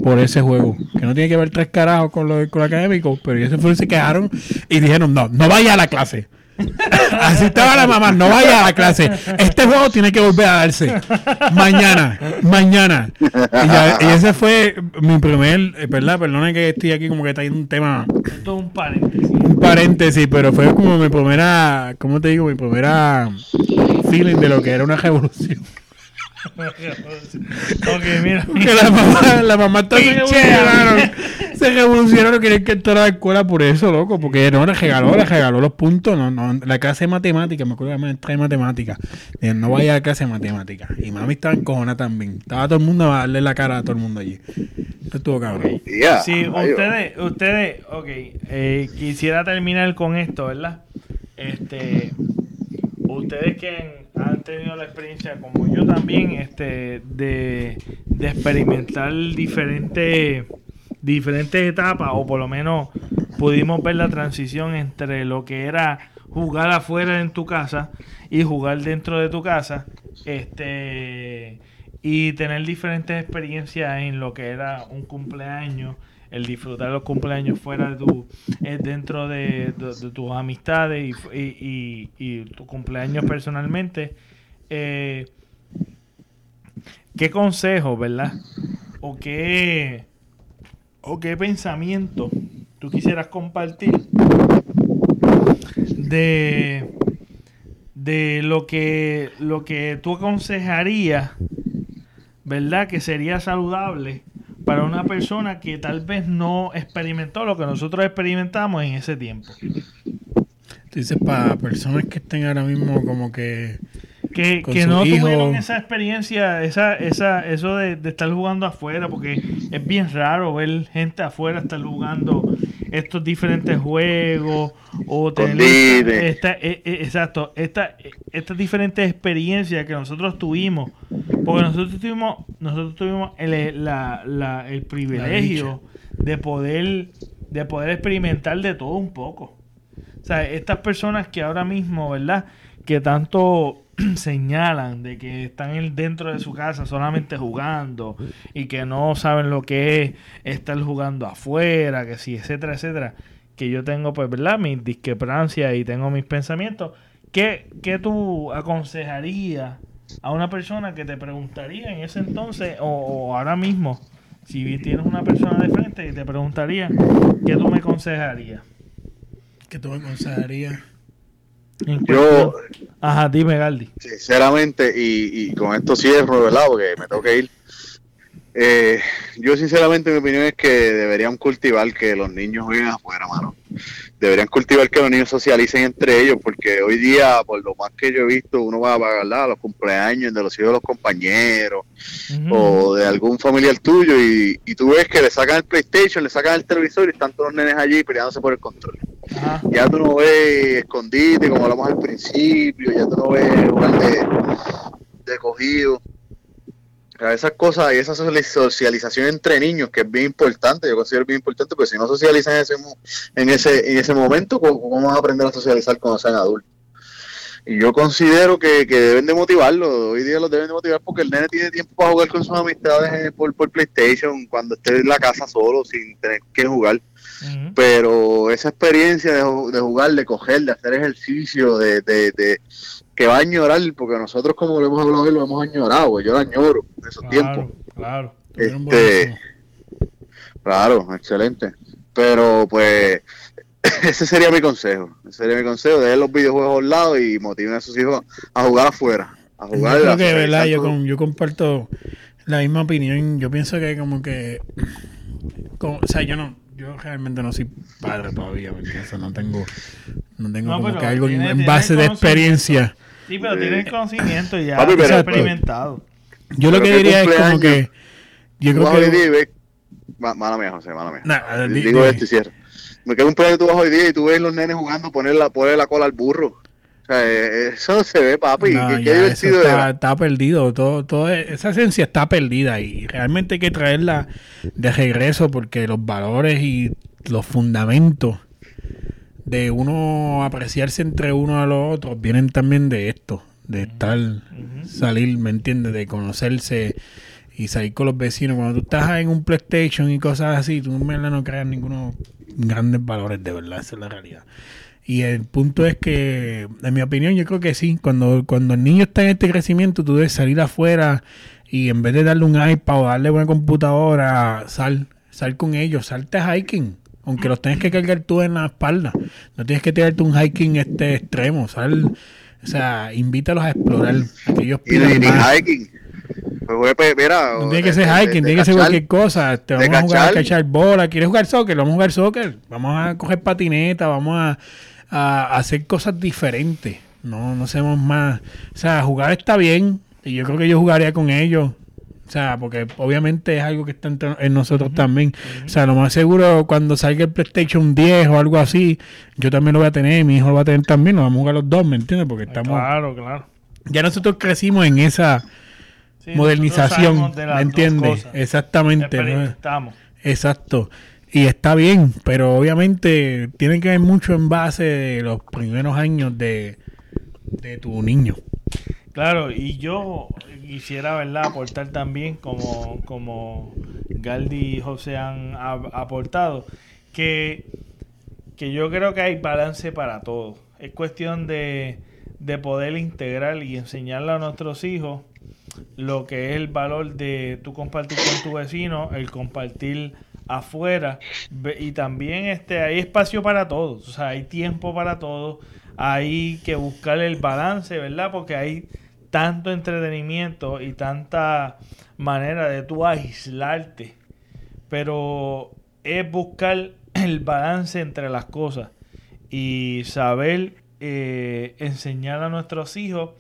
S2: por ese juego. Que no tiene que ver tres carajos con lo, con lo académico, pero ellos se se quejaron y dijeron, no, no vaya a la clase. <laughs> Así estaba la mamá, no vaya a la clase. Este juego tiene que volver a darse. Mañana, mañana. Y, ya- y ese fue mi primer, eh, ¿verdad? Perdona que estoy aquí como que está ahí un tema,
S1: Esto es un paréntesis.
S2: un paréntesis, pero fue como mi primera, ¿cómo te digo? Mi primera feeling de lo que era una revolución.
S1: Ok, mira.
S2: Que la mamá, la mamá está se revolucionaron. Se revolucionaron, querían que entrara a la escuela por eso, loco. Porque no, le regaló, le regaló los puntos. No, no, la clase de matemáticas, me acuerdo de la maestra de matemáticas. Dijeron, no vaya a la clase de matemáticas. Y mami estaba encojona también. Estaba todo el mundo a darle la cara a todo el mundo allí. Esto estuvo cabrón.
S3: Ya,
S1: Sí, ustedes, ustedes, ok, eh, quisiera terminar con esto, ¿verdad? Este, ustedes que han, tenido la experiencia, como yo también, este, de, de experimentar diferentes, diferentes etapas, o por lo menos pudimos ver la transición entre lo que era jugar afuera en tu casa y jugar dentro de tu casa, este, y tener diferentes experiencias en lo que era un cumpleaños, el disfrutar los cumpleaños fuera de tu, eh, dentro de, tus amistades y, y tu cumpleaños personalmente. Eh, ¿Qué consejo, verdad? ¿O qué, o qué pensamiento tú quisieras compartir de, de lo que lo que tú aconsejarías, ¿verdad? Que sería saludable para una persona que tal vez no experimentó lo que nosotros experimentamos en ese tiempo.
S2: Tú dices, para personas que estén ahora mismo como que...
S1: Que, no
S2: hijo.
S1: tuvieron esa experiencia, esa, esa, eso de, de estar jugando afuera, porque es bien raro ver gente afuera estar jugando estos diferentes juegos o tener esta, eh, eh, exacto, esta, estas diferentes experiencias que nosotros tuvimos, porque nosotros tuvimos, nosotros tuvimos el, la- la- el privilegio de poder, de poder experimentar de todo un poco. O sea, estas personas que ahora mismo, ¿verdad? Que tanto <clears throat> señalan de que están en- dentro de su casa solamente jugando y que no saben lo que es estar jugando afuera, que sí, etcétera, etcétera. Que yo tengo, pues, ¿verdad? Mis discrepancias y tengo mis pensamientos. ¿Qué, qué tú aconsejarías a una persona que te preguntaría en ese entonces o, o ahora mismo? Si tienes una persona de frente y te preguntaría, ¿qué tú me aconsejarías?
S2: que tú me aconsejarías?
S1: En
S3: Yo,
S1: Ajá, dime, Galdi.
S3: sinceramente, y, y con esto cierro, ¿verdad? Porque me tengo que ir. Eh, yo, sinceramente, mi opinión es que deberían cultivar que los niños jueguen afuera, mano. Deberían cultivar que los niños socialicen entre ellos, porque hoy día, por lo más que yo he visto, uno va a pagar a los cumpleaños de los hijos de los compañeros o de algún familiar tuyo y, y tú ves que le sacan el PlayStation, le sacan el televisor y están todos los nenes allí peleándose por el control. Ya tú no ves escondite, como hablamos al principio, ya tú no ves jugar de, de cogido. Sea, Esas cosas y esa sociali- socialización entre niños, que es bien importante, yo considero bien importante, porque si no socializan en ese, en ese, en ese momento, ¿cómo, cómo van a aprender a socializar cuando sean adultos? Y yo considero que, que deben de motivarlo, hoy día los deben de motivar porque el nene tiene tiempo para jugar con sus amistades eh, por, por PlayStation, cuando esté en la casa solo, sin tener que jugar pero esa experiencia de, ju- de jugar, de coger, de hacer ejercicio, de, de, de- que va a añorar, porque nosotros como lo hemos hablado hoy, lo hemos añorado, yo lo añoro en esos tiempos.
S1: Claro, claro.
S2: Estuvieron
S3: Este, claro, excelente. Pero pues <laughs> ese sería mi consejo, ese sería mi consejo, dejen los videojuegos a un lado y motiven a sus hijos a jugar afuera, a
S2: Yo
S3: jugar.
S2: creo
S3: a
S2: que, ¿verdad? Yo,
S3: con-
S2: yo comparto la misma opinión. Yo pienso que como que... como- o sea, yo no... Yo realmente no soy padre todavía, porque eso no tengo... No tengo
S1: No,
S2: como que algo en-
S1: tiene-
S2: en
S1: tiene
S2: base de experiencia.
S1: Sí, pero tiene el conocimiento y ya
S3: Papi,
S1: lo
S3: pero-
S1: experimentado.
S2: Yo lo que diría es como que... Yo creo
S3: día
S2: que...
S3: Ma- Mala mía, José, mala mía.
S2: Nah,
S3: Digo
S2: di-
S3: esto y cierro. Me queda un plan tú vas hoy día y tú ves los nenes jugando, poner la, poner la cola al burro. O sea, eh, eso se ve, papi.
S2: No,
S3: qué, qué divertido
S2: está, está perdido. Todo, todo, esa esencia está perdida y realmente hay que traerla de regreso porque los valores y los fundamentos de uno apreciarse entre uno a los otros vienen también de esto, de estar, salir, ¿me entiendes? De conocerse y salir con los vecinos. Cuando tú estás en un PlayStation y cosas así, tú en verdad no creas ningunos grandes valores, de verdad, esa es la realidad. Y el punto es que, en mi opinión, yo creo que sí. Cuando, cuando el niño está en este crecimiento, tú debes salir afuera y en vez de darle un iPad o darle una computadora, sal, sal con ellos, salte a hiking. Aunque los tengas que cargar tú en la espalda. No tienes que tirarte un hiking este extremo. Sal, o sea, invítalos a explorar. A que ellos
S3: Y ni,
S2: pidan
S3: ni hiking. jugué, pe- mira.
S2: No tiene que ser hiking, tiene que ser cualquier cosa. Te vamos a jugar a
S3: cachar.
S2: cachar bola. ¿Quieres jugar soccer? Vamos a jugar soccer. Vamos a coger patineta, vamos a, a hacer cosas diferentes. No, no seamos más. O sea, jugar está bien. Y yo creo que yo jugaría con ellos. O sea, porque obviamente es algo que está en nosotros también. O sea, lo más seguro cuando salga el PlayStation 10 o algo así, yo también lo voy a tener, mi hijo lo va a tener también, lo vamos a jugar los dos, ¿me entiendes? Porque estamos...
S1: Claro, claro.
S2: Ya nosotros crecimos en esa
S1: Sí,
S2: modernización, ¿me entiendes? Exactamente. ¿no? Exacto. Y está bien, pero obviamente tiene que ver mucho en base de los primeros años de, de tu niño.
S1: Claro, y yo quisiera, ¿verdad?, aportar también, como, como Galdi y José han aportado, que, que yo creo que hay balance para todo. Es cuestión de, de poder integrar y enseñarle a nuestros hijos lo que es el valor de tú compartir con tu vecino, el compartir afuera y también este hay espacio para todos, o sea, hay tiempo para todos, hay que buscar el balance, ¿verdad? Porque hay tanto entretenimiento y tanta manera de tú aislarte, pero es buscar el balance entre las cosas y saber eh, enseñar a nuestros hijos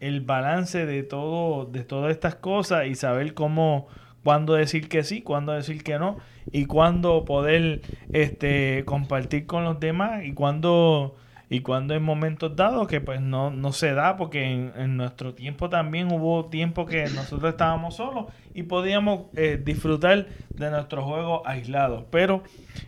S1: el balance de todo de todas estas cosas y saber cómo cuándo decir que sí, cuándo decir que no y cuándo poder este compartir con los demás y cuándo y cuando en momentos dados que pues no, no se da porque en, nuestro tiempo también hubo tiempo que nosotros estábamos solos y podíamos eh, disfrutar de nuestros juegos aislados pero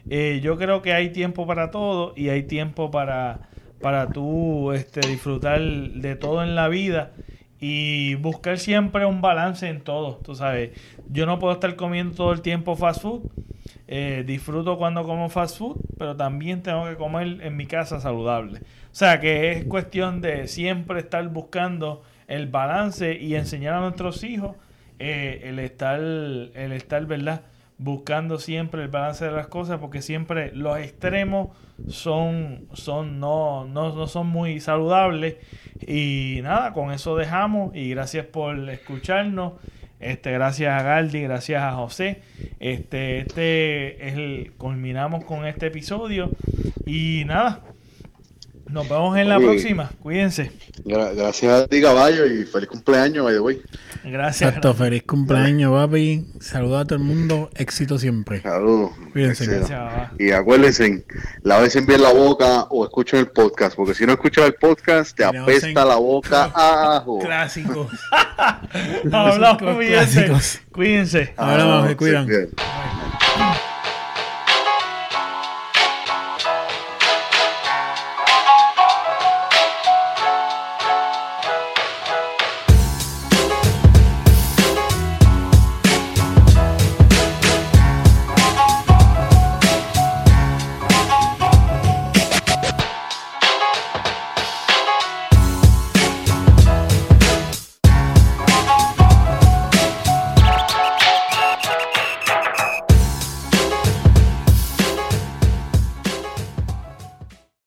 S1: eh, yo creo que hay tiempo para todo y hay tiempo para para tú este, disfrutar de todo en la vida y buscar siempre un balance en todo, tú sabes. Yo no puedo estar comiendo todo el tiempo fast food. Eh, disfruto cuando como fast food, pero también tengo que comer en mi casa saludable. O sea que es cuestión de siempre estar buscando el balance y enseñar a nuestros hijos eh, el estar, el estar, ¿verdad? Buscando siempre el balance de las cosas, porque siempre los extremos son, son no, no, no son muy saludables. Y nada, con eso dejamos. Y gracias por escucharnos. Este, gracias a Galdi, gracias a José. Este, este es el, culminamos con este episodio. Y nada, nos vemos en la
S3: Oye.
S1: próxima. Cuídense.
S3: Gra- Gracias a ti, caballo, y feliz cumpleaños, by the way.
S1: Gracias.
S2: Exacto, feliz cumpleaños, papi. Saludos a todo el mundo, éxito siempre.
S3: Saludos.
S2: Cuídense.
S1: Gracias.
S3: Y acuérdense, lávense bien la boca o escuchen el podcast, porque si no escuchas el podcast, te apesta
S2: en-
S3: la boca a ajo.
S2: Clásicos. <laughs>
S1: Hablamos,
S2: Clásicos.
S1: cuídense. Cuídense.
S2: Ahora vamos, se cuidan.